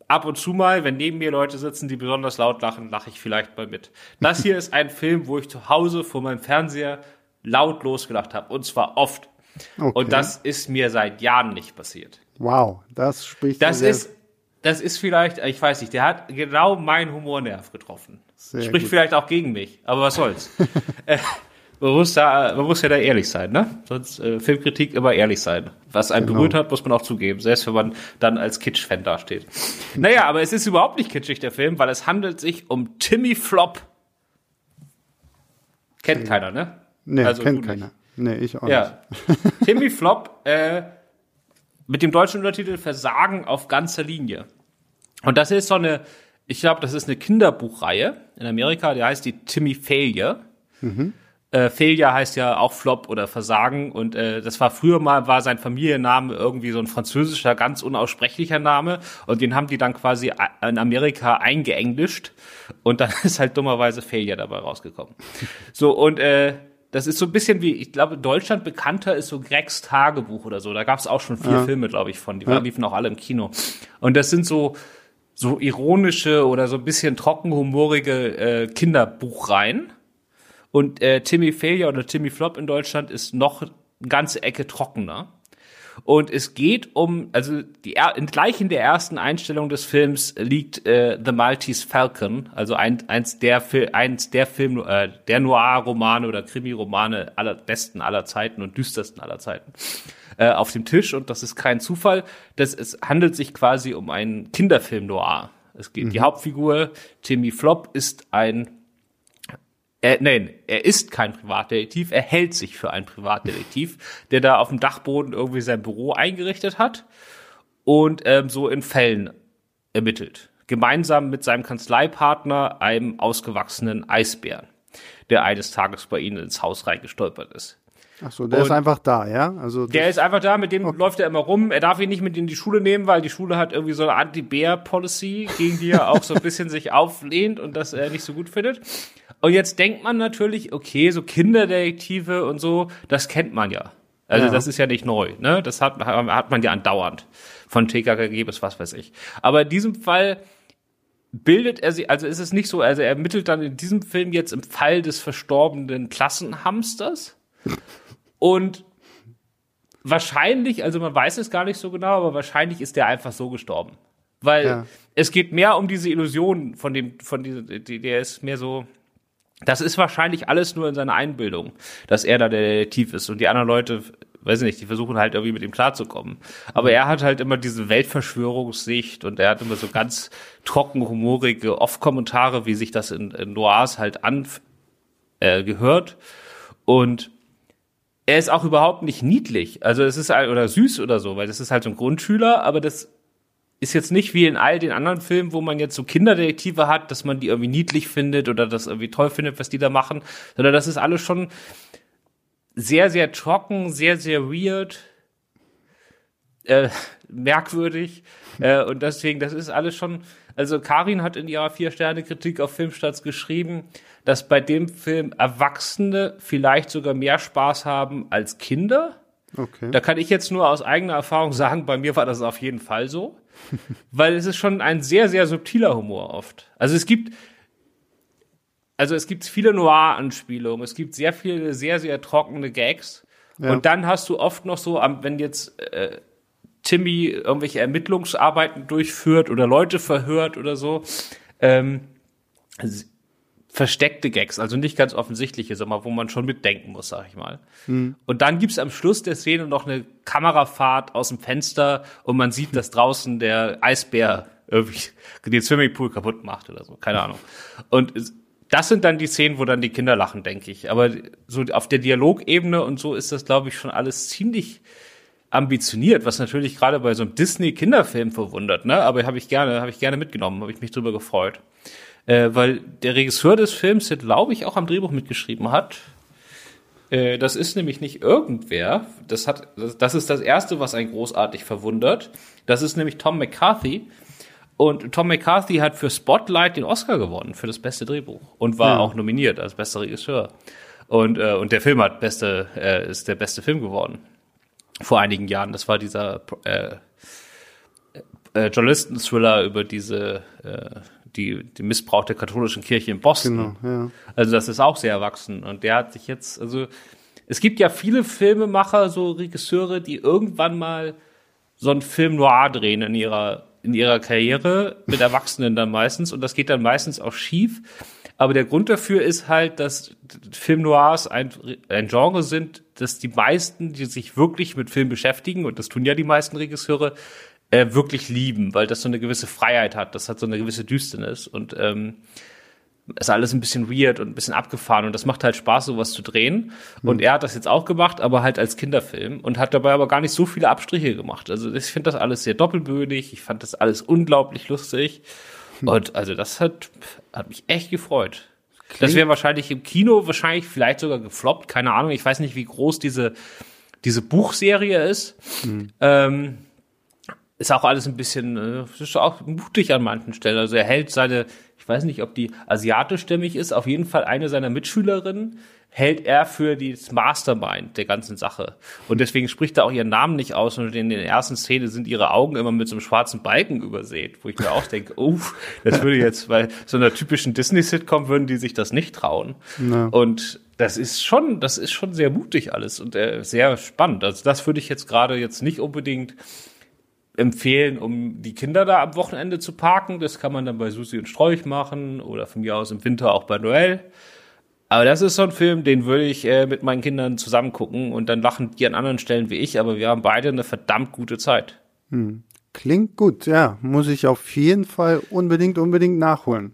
ab und zu mal, wenn neben mir Leute sitzen, die besonders laut lachen, lache ich vielleicht mal mit. Das hier ist ein Film, wo ich zu Hause vor meinem Fernseher laut losgelacht habe. Und zwar oft. Okay. Und das ist mir seit Jahren nicht passiert. Wow, das spricht. Das ist, das ist vielleicht, ich weiß nicht, der hat genau meinen Humornerv getroffen. Sehr Spricht gut. vielleicht auch gegen mich, aber was soll's. Man muss da, man muss ja da ehrlich sein, ne? Sonst äh, Filmkritik immer ehrlich sein. Was einen genau. berührt hat, muss man auch zugeben, selbst wenn man dann als Kitsch-Fan dasteht. naja, aber es ist überhaupt nicht kitschig, der Film, weil es handelt sich um Timmy Flop. Kennt keiner, ne? Nee, also kennt keiner. Nee, ich auch ja. nicht. Timmy Flop, äh, mit dem deutschen Untertitel Versagen auf ganzer Linie. Und das ist so eine, ich glaube, das ist eine Kinderbuchreihe in Amerika, die heißt die Timmy Failure. Mhm. Äh, Failure heißt ja auch Flop oder Versagen und äh, das war früher mal war sein Familienname irgendwie so ein französischer ganz unaussprechlicher Name und den haben die dann quasi in Amerika eingeenglischt und dann ist halt dummerweise Failure dabei rausgekommen. So und äh, das ist so ein bisschen wie, ich glaube, Deutschland bekannter ist so Gregs Tagebuch oder so. Da gab es auch schon vier ja. Filme, glaube ich, von. Die ja. liefen auch alle im Kino. Und das sind so so ironische oder so ein bisschen trockenhumorige äh, Kinderbuchreihen. Und äh, Timmy Failure oder Timmy Flop in Deutschland ist noch eine ganze Ecke trockener. Und es geht um, also die, gleich in der ersten Einstellung des Films liegt äh, The Maltese Falcon, also ein, eins der eins der Film, äh, der Noir-Romane oder Krimi-Romane aller besten aller Zeiten und düstersten aller Zeiten äh, auf dem Tisch. Und das ist kein Zufall. Das es handelt sich quasi um einen Kinderfilm Noir. Es geht mhm. die Hauptfigur Timmy Flop ist ein er, nein, er ist kein Privatdetektiv, er hält sich für einen Privatdetektiv, der da auf dem Dachboden irgendwie sein Büro eingerichtet hat und ähm, so in Fällen ermittelt. Gemeinsam mit seinem Kanzleipartner, einem ausgewachsenen Eisbären, der eines Tages bei ihnen ins Haus reingestolpert ist. Ach so, der und ist einfach da, ja? Also der ist einfach da, mit dem okay. läuft er immer rum. Er darf ihn nicht mit in die Schule nehmen, weil die Schule hat irgendwie so eine Anti-Bär-Policy, gegen die er auch so ein bisschen sich auflehnt und das er nicht so gut findet. Und jetzt denkt man natürlich, okay, so Kinderdetektive und so, das kennt man ja. Also ja. das ist ja nicht neu, ne? Das hat, hat man ja andauernd. Von TKKG bis was weiß ich. Aber in diesem Fall bildet er sich, also ist es nicht so, also er ermittelt dann in diesem Film jetzt im Fall des verstorbenen Klassenhamsters und wahrscheinlich, also man weiß es gar nicht so genau, aber wahrscheinlich ist der einfach so gestorben. Weil ja. es geht mehr um diese Illusion von dem, von diesem, der ist mehr so, das ist wahrscheinlich alles nur in seiner Einbildung, dass er da der Detektiv ist und die anderen Leute, weiß ich nicht, die versuchen halt irgendwie mit ihm klarzukommen. Aber er hat halt immer diese Weltverschwörungssicht und er hat immer so ganz trocken, humorige Off-Kommentare, wie sich das in, in Noirs halt an äh, gehört. Und er ist auch überhaupt nicht niedlich. Also es ist halt, oder süß oder so, weil das ist halt so ein Grundschüler, aber das ist jetzt nicht wie in all den anderen Filmen, wo man jetzt so Kinderdetektive hat, dass man die irgendwie niedlich findet oder das irgendwie toll findet, was die da machen, sondern das ist alles schon sehr, sehr trocken, sehr, sehr weird, äh, merkwürdig. Äh, und deswegen, das ist alles schon, also Karin hat in ihrer Vier-Sterne-Kritik auf Filmstarts geschrieben, dass bei dem Film Erwachsene vielleicht sogar mehr Spaß haben als Kinder. Okay. Da kann ich jetzt nur aus eigener Erfahrung sagen, bei mir war das auf jeden Fall so. weil es ist schon ein sehr, sehr subtiler Humor oft. Also es gibt, also es gibt viele Noir-Anspielungen, es gibt sehr viele, sehr, sehr trockene Gags. Ja. Und dann hast du oft noch so, wenn jetzt äh, Timmy irgendwelche Ermittlungsarbeiten durchführt oder Leute verhört oder so, ähm, versteckte Gags, also nicht ganz offensichtliche, sondern wo man schon mitdenken muss, sag ich mal. Mhm. Und dann gibt's am Schluss der Szene noch eine Kamerafahrt aus dem Fenster und man sieht, dass draußen der Eisbär irgendwie den Swimmingpool kaputt macht oder so, keine Ahnung. Und das sind dann die Szenen, wo dann die Kinder lachen, denke ich. Aber so auf der Dialogebene und so ist das, glaube ich, schon alles ziemlich ambitioniert, was natürlich gerade bei so einem Disney-Kinderfilm verwundert, ne? Aber habe ich gerne, habe ich gerne mitgenommen, habe ich mich drüber gefreut äh, weil der Regisseur des Films, der glaube ich auch am Drehbuch mitgeschrieben hat, äh, das ist nämlich nicht irgendwer. Das hat, das ist das erste, was einen großartig verwundert. Das ist nämlich Tom McCarthy. Und Tom McCarthy hat für Spotlight den Oscar gewonnen für das beste Drehbuch und war ja. auch nominiert als bester Regisseur. Und, äh, und der Film hat beste, äh, ist der beste Film geworden. Vor einigen Jahren. Das war dieser äh, äh, Journalisten-Thriller über diese äh, die, die Missbrauch der katholischen Kirche in Boston. Genau, ja. Also das ist auch sehr erwachsen. Und der hat sich jetzt, also es gibt ja viele Filmemacher, so Regisseure, die irgendwann mal so einen Film noir drehen in ihrer, in ihrer Karriere, mit Erwachsenen dann meistens. Und das geht dann meistens auch schief. Aber der Grund dafür ist halt, dass Film Noirs ein, ein Genre sind, dass die meisten, die sich wirklich mit Film beschäftigen, und das tun ja die meisten Regisseure, äh, wirklich lieben, weil das so eine gewisse Freiheit hat, das hat so eine gewisse Düsternis und ähm, ist alles ein bisschen weird und ein bisschen abgefahren und das macht halt Spaß, sowas zu drehen. Und mhm. er hat das jetzt auch gemacht, aber halt als Kinderfilm und hat dabei aber gar nicht so viele Abstriche gemacht. Also ich finde das alles sehr doppelbödig, ich fand das alles unglaublich lustig. Mhm. Und also das hat, hat mich echt gefreut. Klingt das wäre wahrscheinlich im Kino wahrscheinlich vielleicht sogar gefloppt, keine Ahnung. Ich weiß nicht, wie groß diese, diese Buchserie ist. Mhm. Ähm, ist auch alles ein bisschen, äh, ist auch mutig an manchen Stellen. Also er hält seine, ich weiß nicht, ob die asiatischstämmig ist, auf jeden Fall eine seiner Mitschülerinnen hält er für das Mastermind der ganzen Sache. Und deswegen spricht er auch ihren Namen nicht aus und in den ersten Szenen sind ihre Augen immer mit so einem schwarzen Balken übersät, wo ich mir auch denke, oh, das würde jetzt bei so einer typischen Disney-Sitcom würden die sich das nicht trauen. Ja. Und das ist schon, das ist schon sehr mutig alles und äh, sehr spannend. Also das würde ich jetzt gerade jetzt nicht unbedingt empfehlen, um die Kinder da am Wochenende zu parken. Das kann man dann bei Susi und Strolch machen oder von mir aus im Winter auch bei Noel. Aber das ist so ein Film, den würde ich äh, mit meinen Kindern zusammen gucken und dann lachen die an anderen Stellen wie ich, aber wir haben beide eine verdammt gute Zeit. Hm. Klingt gut, ja. Muss ich auf jeden Fall unbedingt, unbedingt nachholen.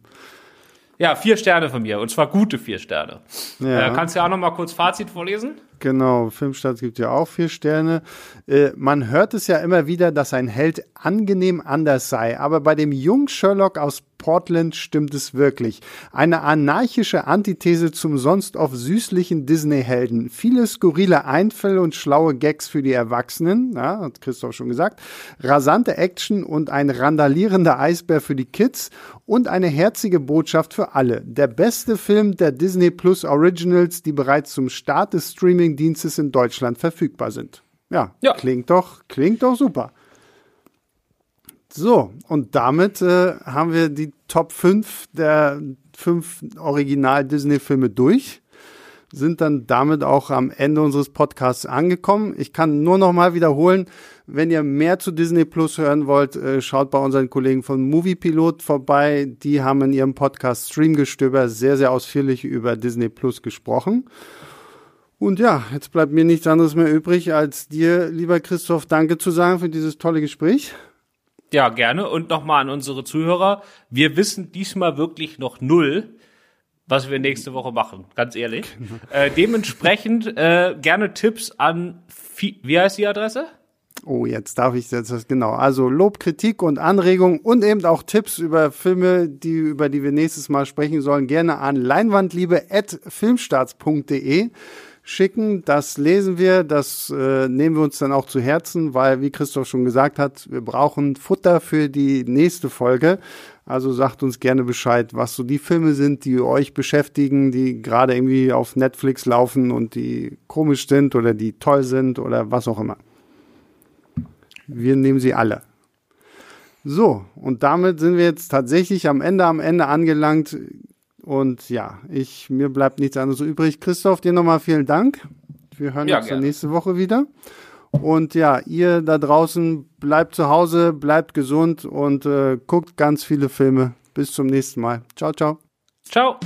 Ja, vier Sterne von mir und zwar gute vier Sterne. Ja. Äh, kannst du ja auch noch mal kurz Fazit vorlesen? Genau, Filmstadt gibt ja auch vier Sterne. Äh, man hört es ja immer wieder, dass ein Held angenehm anders sei, aber bei dem jungen Sherlock aus Portland stimmt es wirklich. Eine anarchische Antithese zum sonst oft süßlichen Disney-Helden. Viele skurrile Einfälle und schlaue Gags für die Erwachsenen, ja, hat Christoph schon gesagt. Rasante Action und ein randalierender Eisbär für die Kids und eine herzige Botschaft für alle. Der beste Film der Disney Plus Originals, die bereits zum Start des Streaming-Dienstes in Deutschland verfügbar sind. Ja, ja, klingt doch, klingt doch super. So, und damit äh, haben wir die Top 5 der fünf Original-Disney-Filme durch. Sind dann damit auch am Ende unseres Podcasts angekommen. Ich kann nur noch mal wiederholen, wenn ihr mehr zu Disney Plus hören wollt, äh, schaut bei unseren Kollegen von Moviepilot vorbei. Die haben in ihrem Podcast Streamgestöber sehr, sehr ausführlich über Disney Plus gesprochen. Und ja, jetzt bleibt mir nichts anderes mehr übrig, als dir, lieber Christoph, Danke zu sagen für dieses tolle Gespräch. Ja, gerne. Und nochmal an unsere Zuhörer. Wir wissen diesmal wirklich noch null, was wir nächste Woche machen, ganz ehrlich. Genau. Äh, dementsprechend äh, gerne Tipps an, wie heißt die Adresse? Oh, jetzt darf ich jetzt das genau. Also Lob, Kritik und Anregungen und eben auch Tipps über Filme, die über die wir nächstes Mal sprechen sollen, gerne an leinwandliebe@filmstarts.de schicken. Das lesen wir, das äh, nehmen wir uns dann auch zu Herzen, weil, wie Christoph schon gesagt hat, wir brauchen Futter für die nächste Folge. Also sagt uns gerne Bescheid, was so die Filme sind, die euch beschäftigen, die gerade irgendwie auf Netflix laufen und die komisch sind oder die toll sind oder was auch immer. Wir nehmen sie alle. So, und damit sind wir jetzt tatsächlich am Ende, am Ende angelangt. Und ja, ich, mir bleibt nichts anderes übrig. Christoph, dir nochmal vielen Dank. Wir hören ja, uns dann nächste Woche wieder. Und ja, ihr da draußen bleibt zu Hause, bleibt gesund und äh, guckt ganz viele Filme. Bis zum nächsten Mal. Ciao, ciao. Ciao.